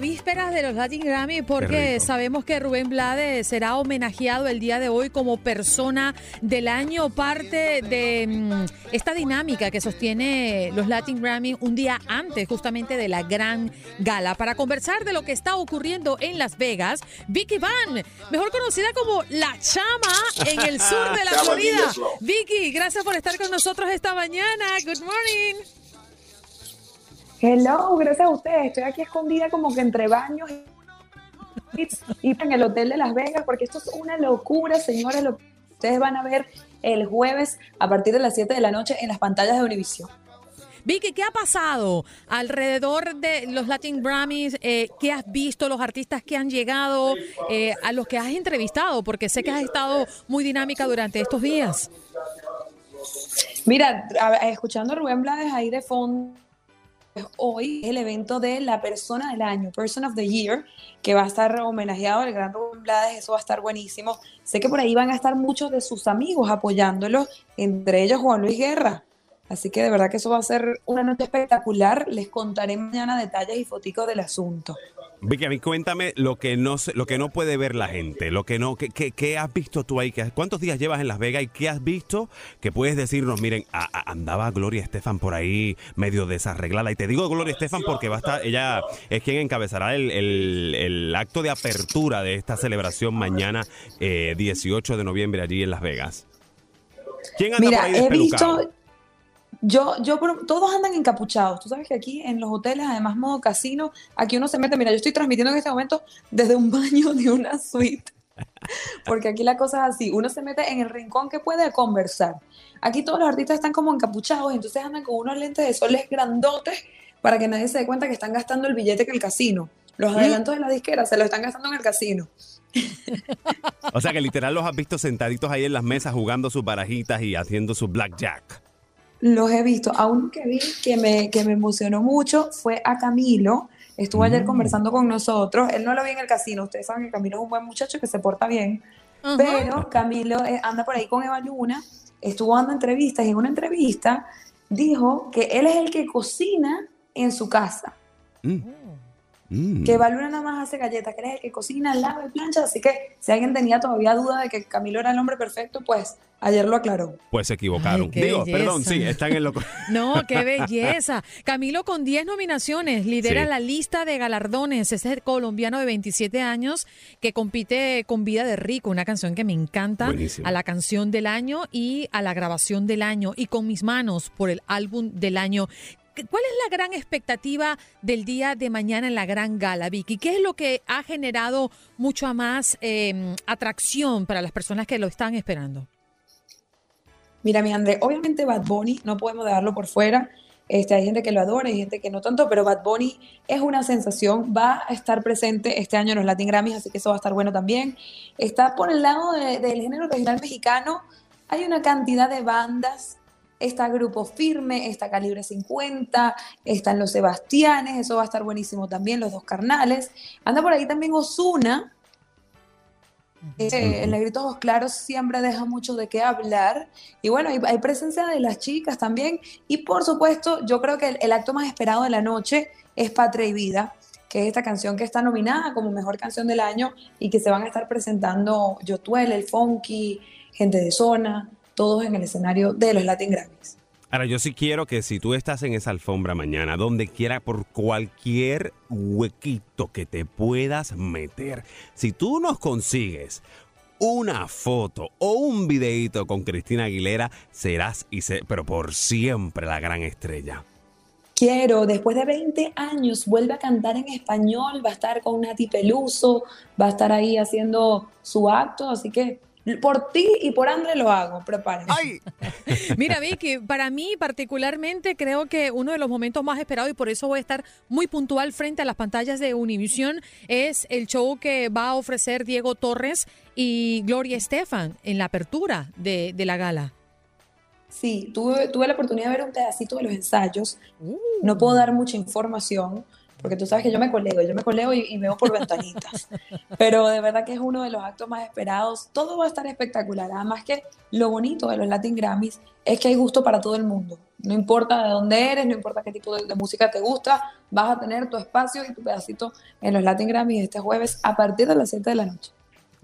la víspera de los Latin Grammy porque sabemos que Rubén Blades será homenajeado el día de hoy como persona del año, parte de mm, esta dinámica que sostiene los Latin Grammy un día antes justamente de la gran gala. Para conversar de lo que está ocurriendo en Las Vegas, Vicky Van, mejor conocida como La Chama en el sur de la Florida. Vicky, gracias por estar con nosotros esta mañana. Good morning. Hello, gracias a ustedes. Estoy aquí escondida como que entre baños. y en el Hotel de Las Vegas, porque esto es una locura, señores, lo que ustedes van a ver el jueves a partir de las 7 de la noche en las pantallas de Univision. Vicky, ¿qué ha pasado alrededor de los Latin Grammys? Eh, ¿Qué has visto, los artistas que han llegado, eh, a los que has entrevistado? Porque sé que has estado muy dinámica durante estos días. Mira, escuchando a Rubén Blades ahí de fondo, hoy es el evento de la persona del año, Person of the Year, que va a estar homenajeado al gran Rubén Blades, eso va a estar buenísimo. Sé que por ahí van a estar muchos de sus amigos apoyándolo, entre ellos Juan Luis Guerra. Así que de verdad que eso va a ser una noche espectacular. Les contaré mañana detalles y foticos del asunto. Vicky, a mí cuéntame lo que no se- lo que no puede ver la gente, lo que no, que, que- que has visto tú ahí, que, cuántos días llevas en Las Vegas y qué has visto que puedes decirnos, miren, a- a- andaba Gloria Estefan por ahí medio desarreglada. Y te digo Gloria Estefan porque va a estar, ella es quien encabezará el, el- el acto de apertura de esta celebración mañana, eh, 18 de noviembre, allí en Las Vegas. ¿Quién anda Mira, por ahí he visto, yo, yo, todos andan encapuchados. Tú sabes que aquí en los hoteles, además modo casino, aquí uno se mete, mira, yo estoy transmitiendo en este momento desde un baño de una suite. Porque aquí la cosa es así, uno se mete en el rincón que puede conversar. Aquí todos los artistas están como encapuchados, entonces andan con unos lentes de soles grandotes para que nadie se dé cuenta que están gastando el billete que el casino. Los ¿Mm? adelantos de la disquera se los están gastando en el casino. O sea que literal los has visto sentaditos ahí en las mesas jugando sus barajitas y haciendo su blackjack. Los he visto. A uno que vi que me, que me emocionó mucho fue a Camilo. Estuvo ayer Mm. conversando con nosotros. Él no lo vi en el casino. Ustedes saben que Camilo es un buen muchacho que se porta bien. Pero Camilo eh, anda por ahí con Eva Luna. Estuvo dando entrevistas y en una entrevista dijo que él es el que cocina en su casa. Mm. Que Eva Luna nada más hace galletas, que él es el que cocina, lava y plancha. Así que si alguien tenía todavía duda de que Camilo era el hombre perfecto, pues ayer lo aclaró. Pues se equivocaron. Ay, Digo, perdón, sí, están en lo No, qué belleza. Camilo con 10 nominaciones lidera Sí. la lista de galardones. Ese es el colombiano de 27 años que compite con Vida de Rico, una canción que me encanta, Buenísimo. a la canción del año y a la grabación del año y con mis manos por el álbum del año. ¿Qué- ¿Cuál es la gran expectativa del día de mañana en la gran gala, Vicky? ¿Qué es lo que ha generado mucho más eh, atracción para las personas que lo están esperando? Mira, mi André, obviamente Bad Bunny, no podemos dejarlo por fuera. Este, hay gente que lo adora, hay gente que no tanto, pero Bad Bunny es una sensación, va a estar presente este año en los Latin Grammys, así que eso va a estar bueno también. Está por el lado de- del género regional mexicano, hay una cantidad de bandas, está Grupo Firme, está Calibre 50, están Los Sebastianes, eso va a estar buenísimo también, Los Dos Carnales. Anda por ahí también Osuna, eh, el Negrito Ojos Claros siempre deja mucho de qué hablar. Y bueno, hay, hay presencia de las chicas también. Y por supuesto, yo creo que el, el acto más esperado de la noche es Patria y Vida, que es esta canción que está nominada como mejor canción del año y que se van a estar presentando Yotuel, El Funky, Gente de Zona, todos en el escenario de los Latin Grammys. Ahora, yo sí quiero que si tú estás en esa alfombra mañana, donde quiera, por cualquier huequito que te puedas meter, si tú nos consigues una foto o un videíto con Cristina Aguilera, serás, y se, pero por siempre, la gran estrella. Quiero, después de 20 años, vuelve a cantar en español, va a estar con Nati Peluso, va a estar ahí haciendo su acto, así que por ti y por André lo hago, prepárense. Mira, Vicky, para mí particularmente creo que uno de los momentos más esperados y por eso voy a estar muy puntual frente a las pantallas de Univision es el show que va a ofrecer Diego Torres y Gloria Estefan en la apertura de, de la gala. Sí, tuve, tuve la oportunidad de ver un pedacito de los ensayos. No puedo dar mucha información porque tú sabes que yo me colego, yo me colego y, veo por ventanitas. Pero de verdad que es uno de los actos más esperados. Todo va a estar espectacular. Además que lo bonito de los Latin Grammys es que hay gusto para todo el mundo. No importa de dónde eres, no importa qué tipo de, de música te gusta, vas a tener tu espacio y tu pedacito en los Latin Grammys este jueves a partir de las 7 de la noche.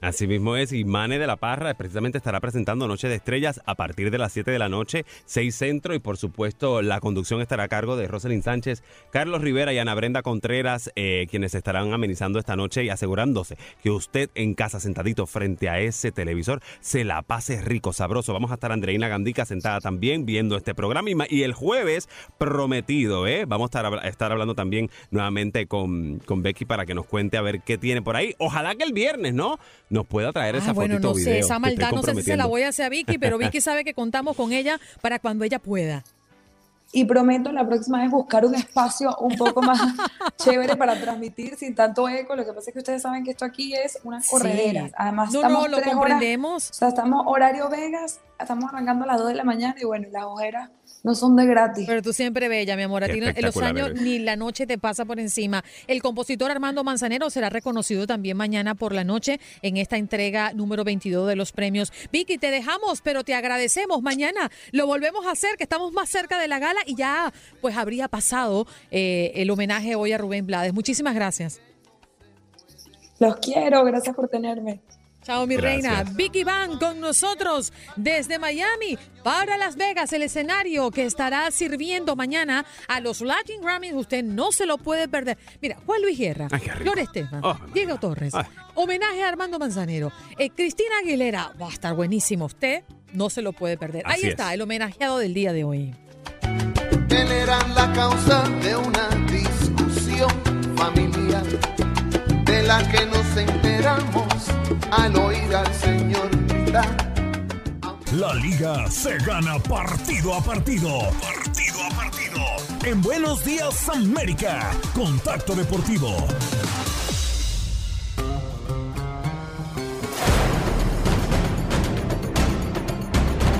Así mismo es, y Mane de la Parra precisamente estará presentando Noche de Estrellas a partir de las 7 de la noche, 6 Centro, y por supuesto la conducción estará a cargo de Rosalind Sánchez, Carlos Rivera y Ana Brenda Contreras, eh, quienes estarán amenizando esta noche y asegurándose que usted en casa sentadito frente a ese televisor se la pase rico, sabroso. Vamos a estar Andreina Gandica sentada también viendo este programa y, el jueves prometido, ¿eh? Vamos a estar, habla- estar hablando también nuevamente con, con Becky para que nos cuente a ver qué tiene por ahí. Ojalá que el viernes, ¿no? Nos pueda traer esa Ah, bueno, fotito no sé, esa maldad no sé si se la voy a hacer a Vicky, pero Vicky sabe que contamos con ella para cuando ella pueda. Y prometo la próxima vez buscar un espacio un poco más chévere para transmitir sin tanto eco. Lo que pasa es que ustedes saben que esto aquí es una Sí. corredera. Además, No, estamos no, lo tres horas- comprendemos. o sea, estamos horario Vegas, estamos arrancando a las 2 de la mañana y bueno, las ojeras no son de gratis. Pero tú siempre bella, mi amor. A ti no- en los años eres. ni la noche te pasa por encima. El compositor Armando Manzanero será reconocido también mañana por la noche en esta entrega número 22 de los premios. Vicky, te dejamos, pero te agradecemos. Mañana lo volvemos a hacer, que estamos más cerca de la gala y ya pues habría pasado eh, el homenaje hoy a Rubén Blades. Muchísimas gracias. Los quiero, gracias por tenerme. Chao, mi Gracias. reina. Vicky Van con nosotros desde Miami para Las Vegas, el escenario que estará sirviendo mañana a los Latin Grammys. Usted no se lo puede perder. Mira, Juan Luis Guerra, Flor Estefan, Oh, Diego Torres, homenaje a Armando Manzanero, eh, Cristina Aguilera. Va a estar buenísimo. Usted no se lo puede perder. Ahí está, es. el homenajeado del día de hoy. Él era la causa de una discusión familiar, de la que nos enteramos al oír al Señor gritar. La liga se gana partido a partido. Partido a partido. En Buenos Días América. Contacto Deportivo.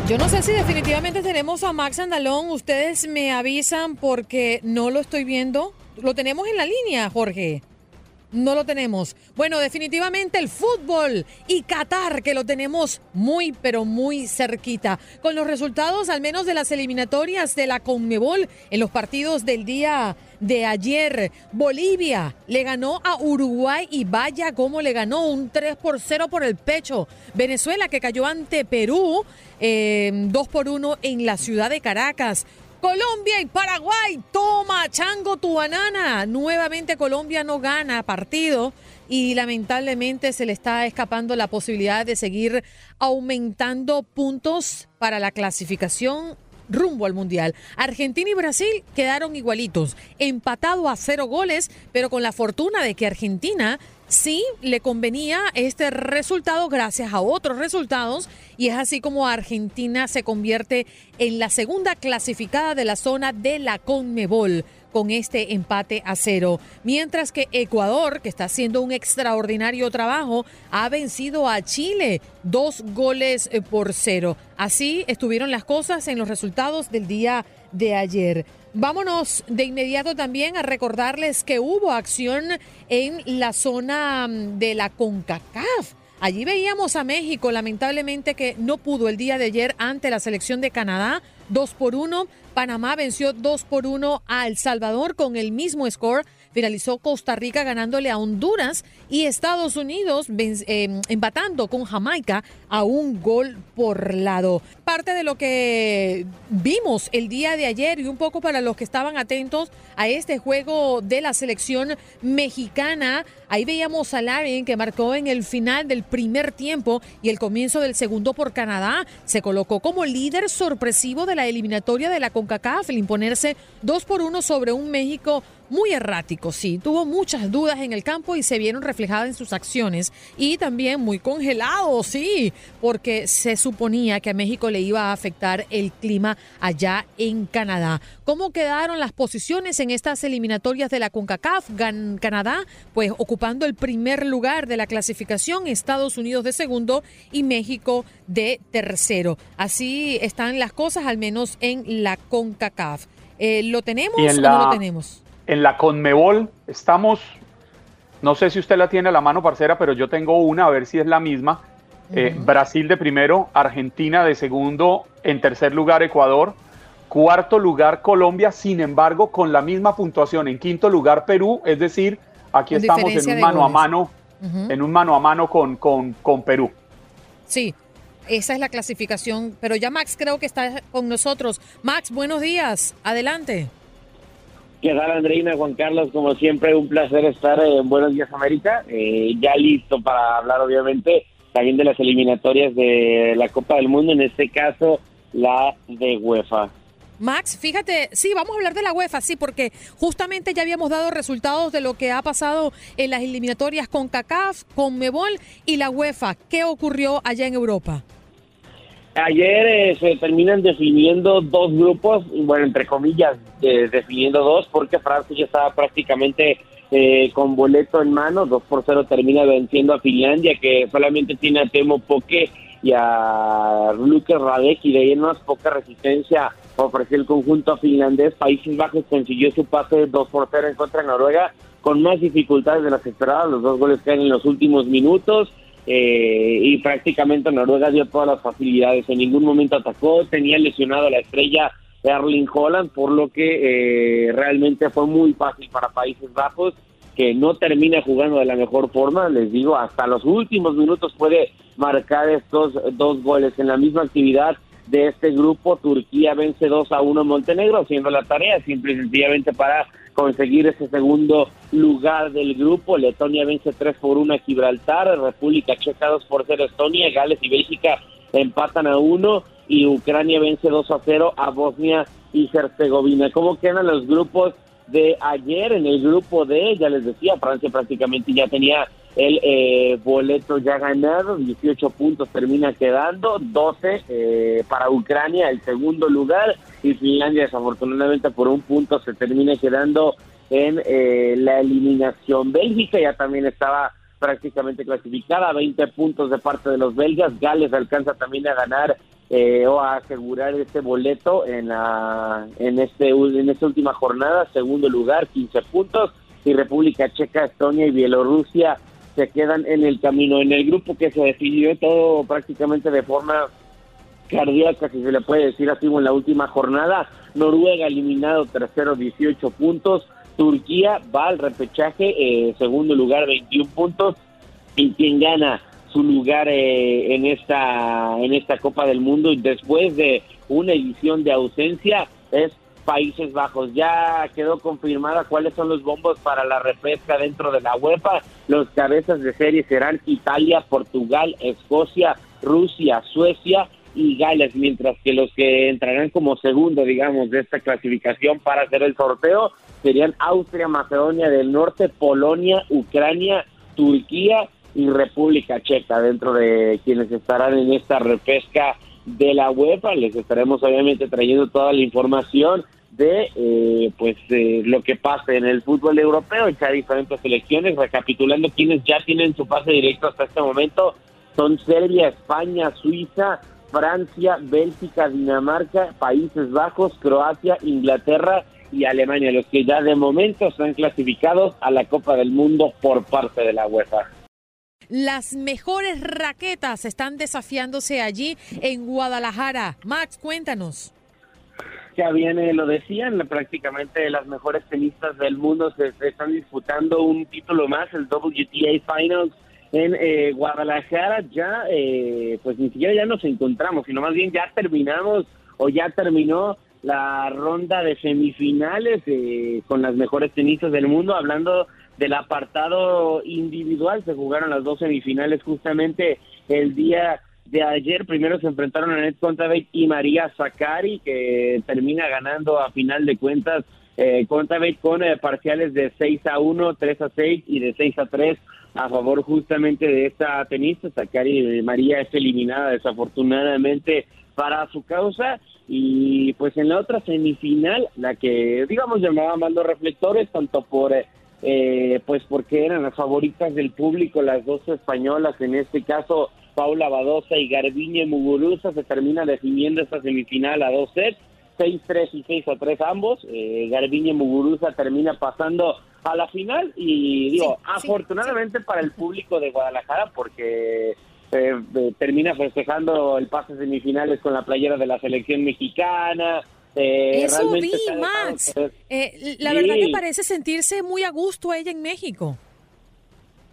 Yo no sé si definitivamente tenemos a Max Andalón. Ustedes me avisan porque no lo estoy viendo. Lo tenemos en la línea, Jorge. No lo tenemos. Bueno, definitivamente el fútbol y Qatar, que lo tenemos muy, pero muy cerquita. Con los resultados, al menos de las eliminatorias de la Conmebol en los partidos del día de ayer. Bolivia le ganó a Uruguay y vaya cómo le ganó un 3 por 0 por el pecho. Venezuela que cayó ante Perú eh, 2 por 1 en la ciudad de Caracas. Colombia y Paraguay, toma, chango tu banana. Nuevamente Colombia no gana partido y lamentablemente se le está escapando la posibilidad de seguir aumentando puntos para la clasificación rumbo al Mundial. Argentina y Brasil quedaron igualitos, empatado a cero goles, pero con la fortuna de que Argentina sí le convenía este resultado gracias a otros resultados y es así como Argentina se convierte en la segunda clasificada de la zona de la Conmebol con este empate a cero. Mientras que Ecuador, que está haciendo un extraordinario trabajo, ha vencido a Chile dos goles eh, por cero. Así estuvieron las cosas en los resultados del día de ayer. Vámonos de inmediato también a recordarles que hubo acción en la zona mm, de la CONCACAF. Allí veíamos a México, lamentablemente que no pudo el día de ayer ante la selección de Canadá, 2 por 1. Panamá venció 2 por 1 a El Salvador con el mismo score. Finalizó Costa Rica ganándole a Honduras y Estados Unidos eh, empatando con Jamaica a un gol por lado. Parte de lo que vimos el día de ayer y un poco para los que estaban atentos a este juego de la selección mexicana. Ahí veíamos a Larin que marcó en el final del primer tiempo y el comienzo del segundo por Canadá. Se colocó como líder sorpresivo de la eliminatoria de la CONCACAF al imponerse 2 por 1 sobre un México muy errático, sí. Tuvo muchas dudas en el campo y se vieron reflejadas en sus acciones. Y también muy congelado, sí, porque se suponía que a México le iba a afectar el clima allá en Canadá. ¿Cómo quedaron las posiciones en estas eliminatorias de la CONCACAF? Gan- Canadá, pues ocupando el primer lugar de la clasificación, Estados Unidos de segundo y México de tercero. Así están las cosas, al menos en la CONCACAF. Eh, ¿Lo tenemos o la- no lo tenemos? En la Conmebol estamos, no sé si usted la tiene a la mano, parcera, pero yo tengo una, a ver si es la misma. Eh. Brasil de primero, Argentina de segundo, en tercer lugar Ecuador, cuarto lugar Colombia, sin embargo, con la misma puntuación. En quinto lugar Perú, es decir, aquí estamos en un mano a mano en un mano a mano con, con, con Perú. Sí, esa es la clasificación. Pero ya Max creo que está con nosotros. Max, buenos días. Adelante. ¿Qué tal, Andreina? Juan Carlos, como siempre, un placer estar en Buenos Días América. Eh, ya listo para hablar, obviamente, también de las eliminatorias de la Copa del Mundo, en este caso, la de UEFA. Max, fíjate, sí, vamos a hablar de la UEFA, sí, porque justamente ya habíamos dado resultados de lo que ha pasado en las eliminatorias con CACAF, con Mebol y la UEFA. ¿Qué ocurrió allá en Europa? Ayer eh, se terminan definiendo dos grupos, bueno, entre comillas, eh, definiendo dos, porque Francia ya estaba prácticamente eh, con boleto en mano, 2 por 0 termina venciendo a Finlandia, que solamente tiene a Temo Poké y a Luke Radek, y de ahí en más poca resistencia ofreció el conjunto finlandés. Países Bajos consiguió su pase 2 por 0 en contra de Noruega, con más dificultades de las esperadas, los dos goles caen en los últimos minutos. Eh, y prácticamente Noruega dio todas las facilidades, en ningún momento atacó, tenía lesionado a la estrella Erling Holland, por lo que eh, realmente fue muy fácil para Países Bajos, que no termina jugando de la mejor forma, les digo, hasta los últimos minutos puede marcar estos dos goles. En la misma actividad de este grupo, Turquía vence 2 a 1 Montenegro, haciendo la tarea simple y sencillamente para conseguir ese segundo lugar del grupo. Letonia vence 3 por 1 a Gibraltar, República Checa 2 por 0 a Estonia, Gales y Bélgica empatan a 1 y Ucrania vence 2 a 0 a Bosnia y Herzegovina. ¿Cómo quedan los grupos de ayer? En el grupo D, ya les decía, Francia prácticamente ya tenía el eh, boleto ya ganado, 18 puntos termina quedando, 12 eh, para Ucrania, el segundo lugar, y Finlandia desafortunadamente por un punto se termina quedando en eh, la eliminación. Bélgica ya también estaba prácticamente clasificada, 20 puntos de parte de los belgas, Gales alcanza también a ganar o a asegurar este boleto en, la, en, este, en esta última jornada, segundo lugar, 15 puntos, y República Checa, Estonia y Bielorrusia se quedan en el camino. En el grupo que se definió todo prácticamente de forma cardíaca, si se le puede decir así, en la última jornada, Noruega eliminado tercero, 18 puntos, Turquía va al repechaje, eh, segundo lugar, 21 puntos, y quien gana su lugar eh, en esta en esta Copa del Mundo después de una edición de ausencia es Países Bajos. Ya quedó confirmada cuáles son los bombos para la repesca dentro de la UEFA. Los cabezas de serie serán Italia, Portugal, Escocia, Rusia, Suecia y Gales, mientras que los que entrarán como segundo, digamos, de esta clasificación para hacer el sorteo serían Austria, Macedonia del Norte, Polonia, Ucrania, Turquía y República Checa, dentro de quienes estarán en esta repesca de la UEFA. Les estaremos obviamente trayendo toda la información de eh, pues lo que pasa en el fútbol europeo, en diferentes selecciones, recapitulando quienes ya tienen su pase directo hasta este momento, son Serbia, España, Suiza, Francia, Bélgica, Dinamarca, Países Bajos, Croacia, Inglaterra y Alemania, los que ya de momento están clasificados a la Copa del Mundo por parte de la UEFA. Las mejores raquetas están desafiándose allí en Guadalajara. Max, cuéntanos ya viene, lo decían, prácticamente las mejores tenistas del mundo se, están disputando un título más, el WTA Finals en eh, Guadalajara. Ya, eh, pues ni siquiera ya nos encontramos, sino más bien ya terminamos o ya terminó la ronda de semifinales eh, con las mejores tenistas del mundo, hablando del apartado individual, se jugaron las dos semifinales justamente el día de ayer. Primero se enfrentaron a Net Contaveit y María Zakari, que termina ganando a final de cuentas eh, con eh, parciales de 6 a 1, 3 a 6 y de 6 a 3 a favor justamente de esta tenista. Zakari María es eliminada desafortunadamente para su causa. Y pues en la otra semifinal, la que digamos llamaba más los reflectores, tanto por... Eh, pues porque eran las favoritas del público, las dos españolas, en este caso Paula Badosa y Garbiñe Muguruza se termina definiendo esta semifinal a dos sets, 6-3 y 6-3 ambos. Eh, Garbiñe Muguruza termina pasando a la final y digo, afortunadamente para el público de Guadalajara porque eh, eh, termina festejando el pase semifinales con la playera de la selección mexicana. Eh, Eso vi, Max. la verdad que parece sentirse muy a gusto ella en México.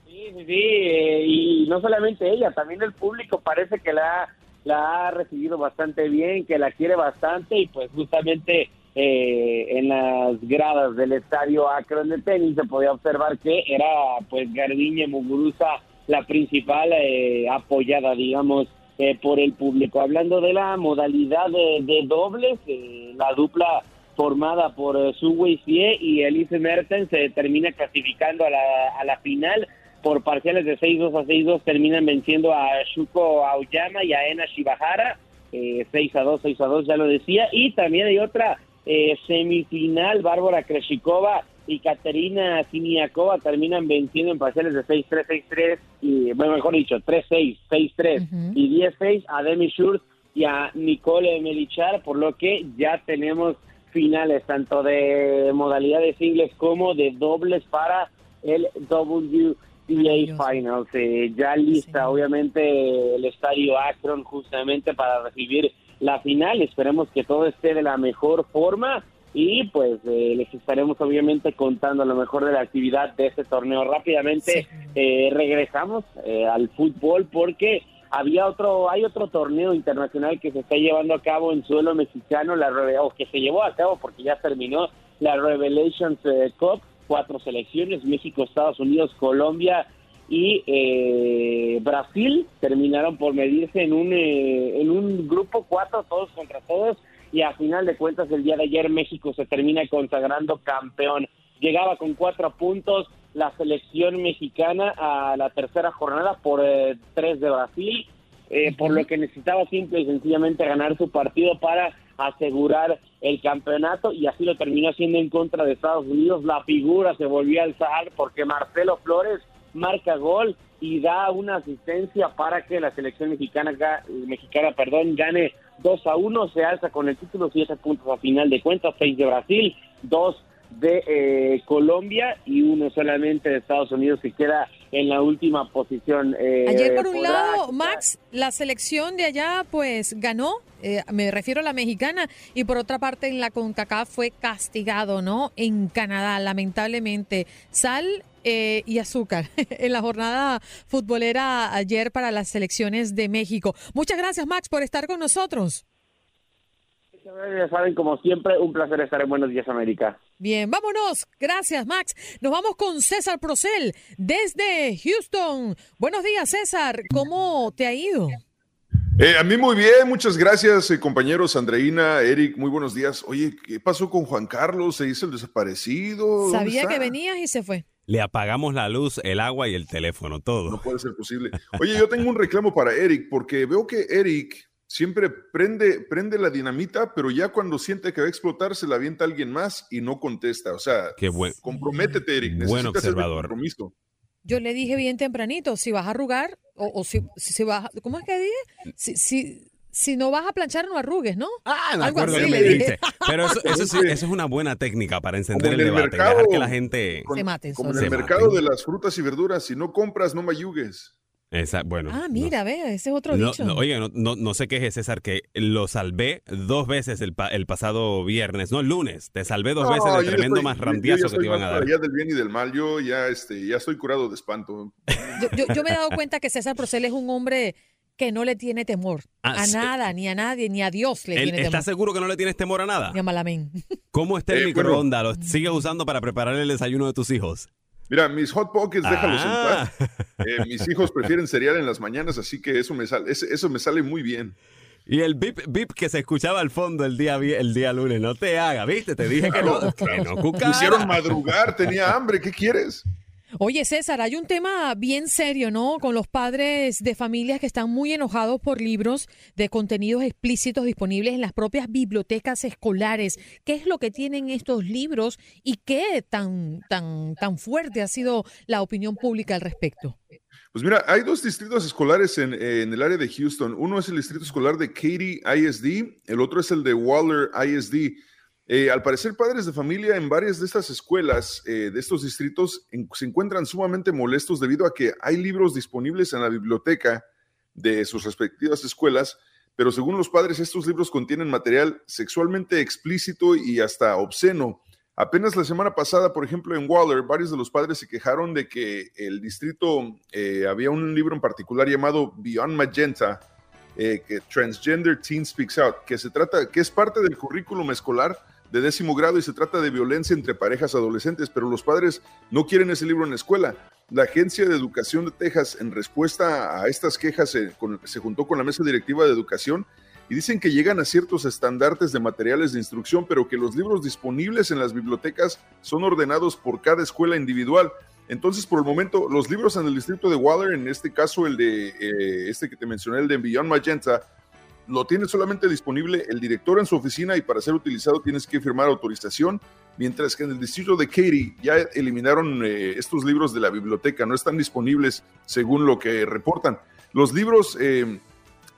Sí, sí, sí, eh, y no solamente ella, también el público parece que la, la ha recibido bastante bien, que la quiere bastante y pues justamente eh, en las gradas del estadio Akron de tenis se podía observar que era pues Gardiñe Muguruza la principal eh, apoyada, digamos, eh, por el público. Hablando de la modalidad de, de dobles, eh, la dupla formada por eh, Su Fie y Elise Mertens se termina clasificando a la, a la final. Por parciales de 6-2 a 6-2 terminan venciendo a Shuko Aoyama y a Ena Shibahara, eh, 6 a 2, 6 a 2, ya lo decía, y también hay otra eh, semifinal, Bárbara Kreshikova y Katerina Siniakova terminan venciendo en parciales de 6-3, 6-3, y bueno, mejor dicho, 3-6, 6-3 y 10-6 a Demi Schurz y a Nicole Melichar, por lo que ya tenemos finales tanto de modalidades singles como de dobles para el WTA Finals. Eh, ya lista, obviamente, el estadio Akron justamente para recibir la final. Esperemos que todo esté de la mejor forma y pues eh, les estaremos obviamente contando lo mejor de la actividad de este torneo. Rápidamente eh, regresamos eh, al fútbol porque había otro, hay otro torneo internacional que se está llevando a cabo en suelo mexicano, la o que se llevó a cabo porque ya terminó la Revelations eh, Cup, cuatro selecciones, México, Estados Unidos, Colombia y eh, Brasil terminaron por medirse en un eh, en un grupo cuatro todos contra todos y a final de cuentas el día de ayer México se termina consagrando campeón llegaba con cuatro puntos la selección mexicana a la tercera jornada por eh, tres de Brasil eh, por lo que necesitaba simple y sencillamente ganar su partido para asegurar el campeonato y así lo terminó haciendo en contra de Estados Unidos. La figura se volvió a alzar porque Marcelo Flores marca gol y da una asistencia para que la selección mexicana, mexicana perdón, gane 2 a 1, se alza con el título, 7 puntos a final de cuentas, 6 de Brasil, 2 de eh, Colombia y uno solamente de Estados Unidos que queda en la última posición. Eh, Ayer, por un lado, Max, la selección de allá, pues ganó, eh, me refiero a la mexicana, y por otra parte, en la CONCACAF fue castigado, ¿no? En Canadá, lamentablemente. Sal eh, y azúcar en la jornada futbolera ayer para las selecciones de México. Muchas gracias, Max, por estar con nosotros. Ya saben, como siempre, un placer estar en Buenos Días América. Bien, vámonos. Gracias, Max. Nos vamos con César Procel desde Houston. Buenos días, César. ¿Cómo te ha ido? Eh, a mí muy bien, muchas gracias, eh, compañeros. Andreina, Eric, muy buenos días. Oye, ¿qué pasó con Juan Carlos? ¿Se hizo el desaparecido? ¿Dónde Sabía que venías y se fue. Le apagamos la luz, el agua y el teléfono, todo. No puede ser posible. Oye, yo tengo un reclamo para Eric, porque veo que Eric siempre prende, prende la dinamita, pero ya cuando siente que va a explotar, se la avienta a alguien más y no contesta. O sea, Qué buen, comprométete, Eric. buen Necesitas observador. compromiso. Yo le dije bien tempranito, si vas a arrugar, o, o si, si, si vas, a- ¿cómo es que dije? Si, si, si no vas a planchar, no arrugues, ¿no? Ah, me Algo acuerdo así que me le dije. dijiste. Pero eso, eso, sí- eso es una buena técnica para encender Como el debate, mercado. dejar que la gente Con- Se maten Como en el Se mercado maten. de las frutas y verduras, si no compras, no mayugues. Esa- bueno. Ah, no mira, ve, ese es otro No, dicho. no, oye, no, no, no sé qué es César, que lo salvé dos veces el, pa- el pasado viernes, no el lunes. Te salvé dos No, veces del ya tremendo estoy- más randiazo ya que te iban a dar. allá del bien y del mal. Yo ya, este, ya estoy curado de espanto. Yo, yo- yo me he dado cuenta que César Procel es un hombre que no le tiene temor Ah, a sí. nada, ni a nadie, ni a Dios le Él- tiene temor. ¿Estás seguro que no le tienes temor a nada? Ni a Malamén. ¿Cómo está el Eh, microondas? ¿Lo sigues usando para preparar el desayuno de tus hijos? Mira, mis hot pockets, déjalos Ah. en paz. Eh, mis hijos prefieren cereal en las mañanas, así que eso me sale, eso me sale muy bien. Y el bip bip que se escuchaba al fondo el día, el día lunes, no te haga, ¿viste? Te dije que no, que no Me hicieron madrugar, tenía hambre, ¿qué quieres? Oye, César, hay un tema bien serio, ¿no? Con los padres de familias que están muy enojados por libros de contenidos explícitos disponibles en las propias bibliotecas escolares. ¿Qué es lo que tienen estos libros y qué tan, tan, tan fuerte ha sido la opinión pública al respecto? Pues mira, hay dos distritos escolares en, en el área de Houston. Uno es el distrito escolar de Katy ISD, el otro es el de Waller ISD. Eh, al parecer, padres de familia en varias de estas escuelas, eh, de estos distritos, se encuentran sumamente molestos debido a que hay libros disponibles en la biblioteca de sus respectivas escuelas, pero según los padres, estos libros contienen material sexualmente explícito y hasta obsceno. Apenas la semana pasada, por ejemplo, en Waller, varios de los padres se quejaron de que el distrito eh, había un libro en particular llamado Beyond Magenta, que Transgender Teen Speaks Out, que se trata, que es parte del currículum escolar de décimo grado y se trata de violencia entre parejas adolescentes, pero los padres no quieren ese libro en la escuela. La Agencia de Educación de Texas, en respuesta a estas quejas, se, se juntó con la Mesa Directiva de Educación y dicen que llegan a ciertos estándares de materiales de instrucción, pero que los libros disponibles en las bibliotecas son ordenados por cada escuela individual. Entonces, por el momento, los libros en el distrito de Waller, en este caso el de eh, este que te mencioné, el de Beyond Magenta, lo tiene solamente disponible el director en su oficina y para ser utilizado tienes que firmar autorización, mientras que en el distrito de Katy ya eliminaron eh, estos libros de la biblioteca, no están disponibles según lo que reportan. Los libros, eh,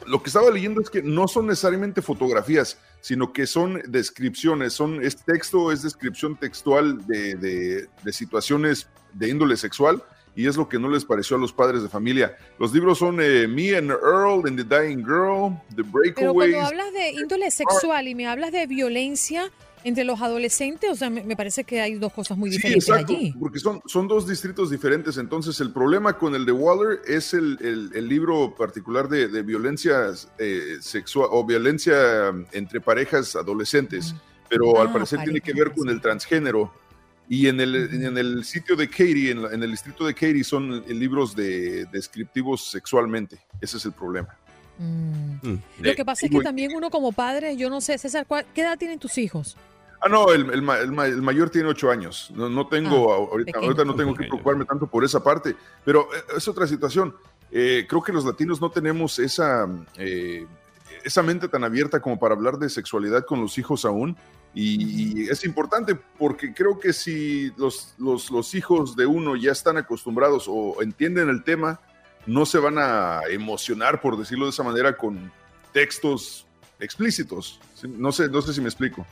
lo que estaba leyendo es que no son necesariamente fotografías, sino que son descripciones, son, es texto, es descripción textual de, de situaciones de índole sexual y es lo que no les pareció a los padres de familia. Los libros son eh, Me and Earl and the Dying Girl, The Breakaways. Pero cuando hablas de índole sexual y me hablas de violencia entre los adolescentes, o sea, me, parece que hay dos cosas muy diferentes sí, exacto, allí. Porque son, son dos distritos diferentes. Entonces, el problema con el de Waller es el, el, libro particular de, de violencia eh, sexual o violencia entre parejas adolescentes. Pero al Ah, parecer tiene que ver con el transgénero. Y en el, en el sitio de Katy, en, la- en el distrito de Katy, son libros de descriptivos sexualmente. Ese es el problema. Mm. Lo que pasa es que también uno como padre, yo no sé, César, ¿cuál- ¿qué edad tienen tus hijos? Ah, no, el, el el ma- el mayor tiene ocho años. No, no tengo, Ah, ahorita, ahorita no tengo que preocuparme tanto por esa parte, pero eh, es otra situación. Eh, creo que los latinos no tenemos esa, eh, esa mente tan abierta como para hablar de sexualidad con los hijos aún. Y, y es importante porque creo que si los, los, los hijos de uno ya están acostumbrados o entienden el tema, no se van a emocionar, por decirlo de esa manera, con textos explícitos. No sé, no sé si me explico.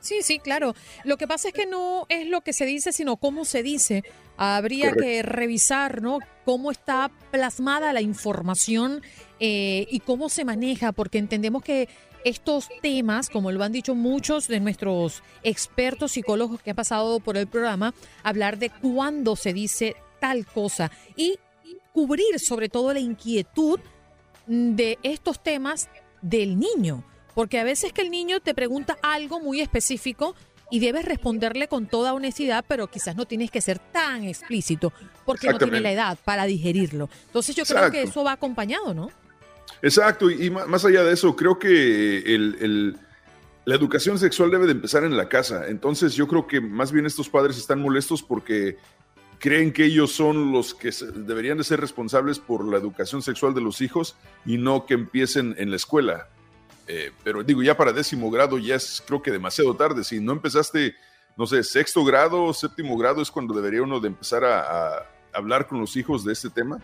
Sí, sí, claro. Lo que pasa es que no es lo que se dice, sino cómo se dice. Habría Correcto. que revisar, ¿no? Cómo está plasmada la información eh, y cómo se maneja, porque entendemos que estos temas, como lo han dicho muchos de nuestros expertos psicólogos que han pasado por el programa, hablar de cuándo se dice tal cosa y cubrir sobre todo la inquietud de estos temas del niño, porque a veces que el niño te pregunta algo muy específico y debes responderle con toda honestidad, pero quizás no tienes que ser tan explícito porque no tiene la edad para digerirlo. Entonces yo creo que eso va acompañado, ¿no? Exacto, y, más allá de eso, creo que el- la educación sexual debe de empezar en la casa. Entonces yo creo que más bien estos padres están molestos porque creen que ellos son los que deberían de ser responsables por la educación sexual de los hijos y no que empiecen en la escuela. Eh, pero digo, ya para décimo grado ya es creo que demasiado tarde. Si no empezaste, no sé, sexto grado, séptimo grado es cuando debería uno de empezar a hablar con los hijos de este tema.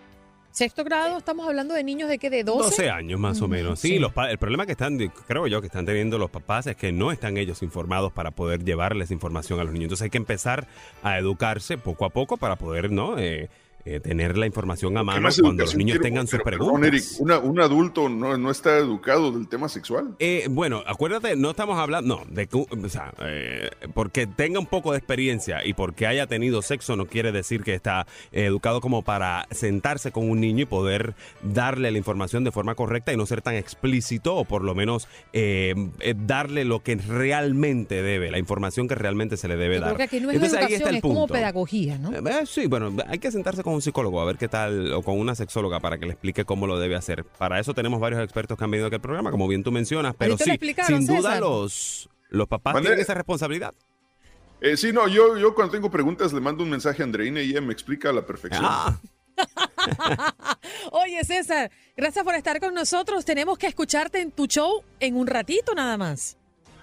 Sexto grado, estamos hablando de niños de qué, de 12. 12 años más o Ujú, menos. Sí, sí. Los pa- el problema que están, creo yo, que están teniendo los papás es que no están ellos informados para poder llevarles información a los niños. Entonces hay que empezar a educarse poco a poco para poder, ¿no? Eh, eh, tener la información a ¿Qué mano cuando los niños quiero? tengan sus perdón, preguntas. Eric, una- un adulto no, no está educado del tema sexual. Eh, bueno, acuérdate, no estamos hablando, no, de que, o sea, eh, porque tenga un poco de experiencia y porque haya tenido sexo no quiere decir que está eh, educado como para sentarse con un niño y poder darle la información de forma correcta y no ser tan explícito o por lo menos darle lo que realmente debe, la información que realmente se le debe Yo dar. creo que aquí no es Entonces, ahí educación, está el es como punto. pedagogía, ¿no? Eh, sí, bueno, hay que sentarse con un psicólogo a ver qué tal, o con una sexóloga para que le explique cómo lo debe hacer. Para eso tenemos varios expertos que han venido aquí al programa, como bien tú mencionas, pero sí, sin duda César? los, los papás tienen esa responsabilidad. Eh, sí, no, yo, yo cuando tengo preguntas le mando un mensaje a Andreina y ella me explica a la perfección. Ah. Oye, César, gracias por estar con nosotros. Tenemos que escucharte en tu show en un ratito nada más.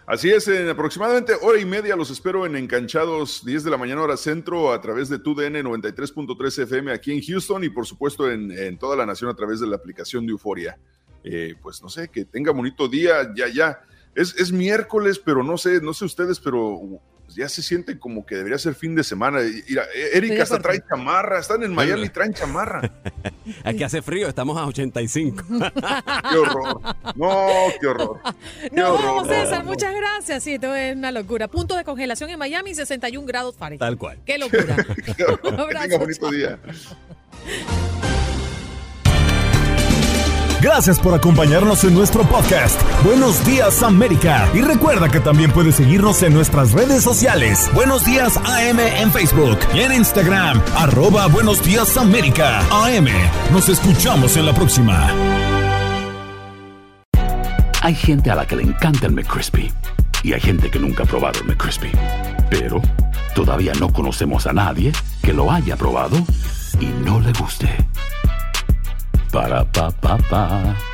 Así es, en aproximadamente hora y media los espero en Enganchados, 10 de la mañana hora centro, a través de TUDN 93.3 FM aquí en Houston y por supuesto en, toda la nación a través de la aplicación de Euforia. Eh, pues no sé, que tenga bonito día, ya, ya. Es, es miércoles, pero no sé, no sé ustedes, pero pues ya se siente como que debería ser fin de semana. Mira, Erika hasta trae chamarra, están en Miami y traen chamarra. Aquí hace frío, estamos a 85. Qué horror. No, qué horror. Qué Nos horror. vamos, César. No, no. Muchas gracias. Sí, esto es una locura. Punto de congelación en Miami, 61 grados Fahrenheit. Tal cual. Qué locura. Qué. Un Que abrazo, tenga bonito chao. día. Gracias por acompañarnos en nuestro podcast. Buenos días América. Y recuerda que también puedes seguirnos en nuestras redes sociales. Buenos días AM en Facebook y en Instagram. Arroba Buenos días América. AM. Nos escuchamos en la próxima. Hay gente a la que le encanta el McCrispy y hay gente que nunca ha probado el McCrispy. Pero todavía no conocemos a nadie que lo haya probado y no le guste. Para pa pa pa.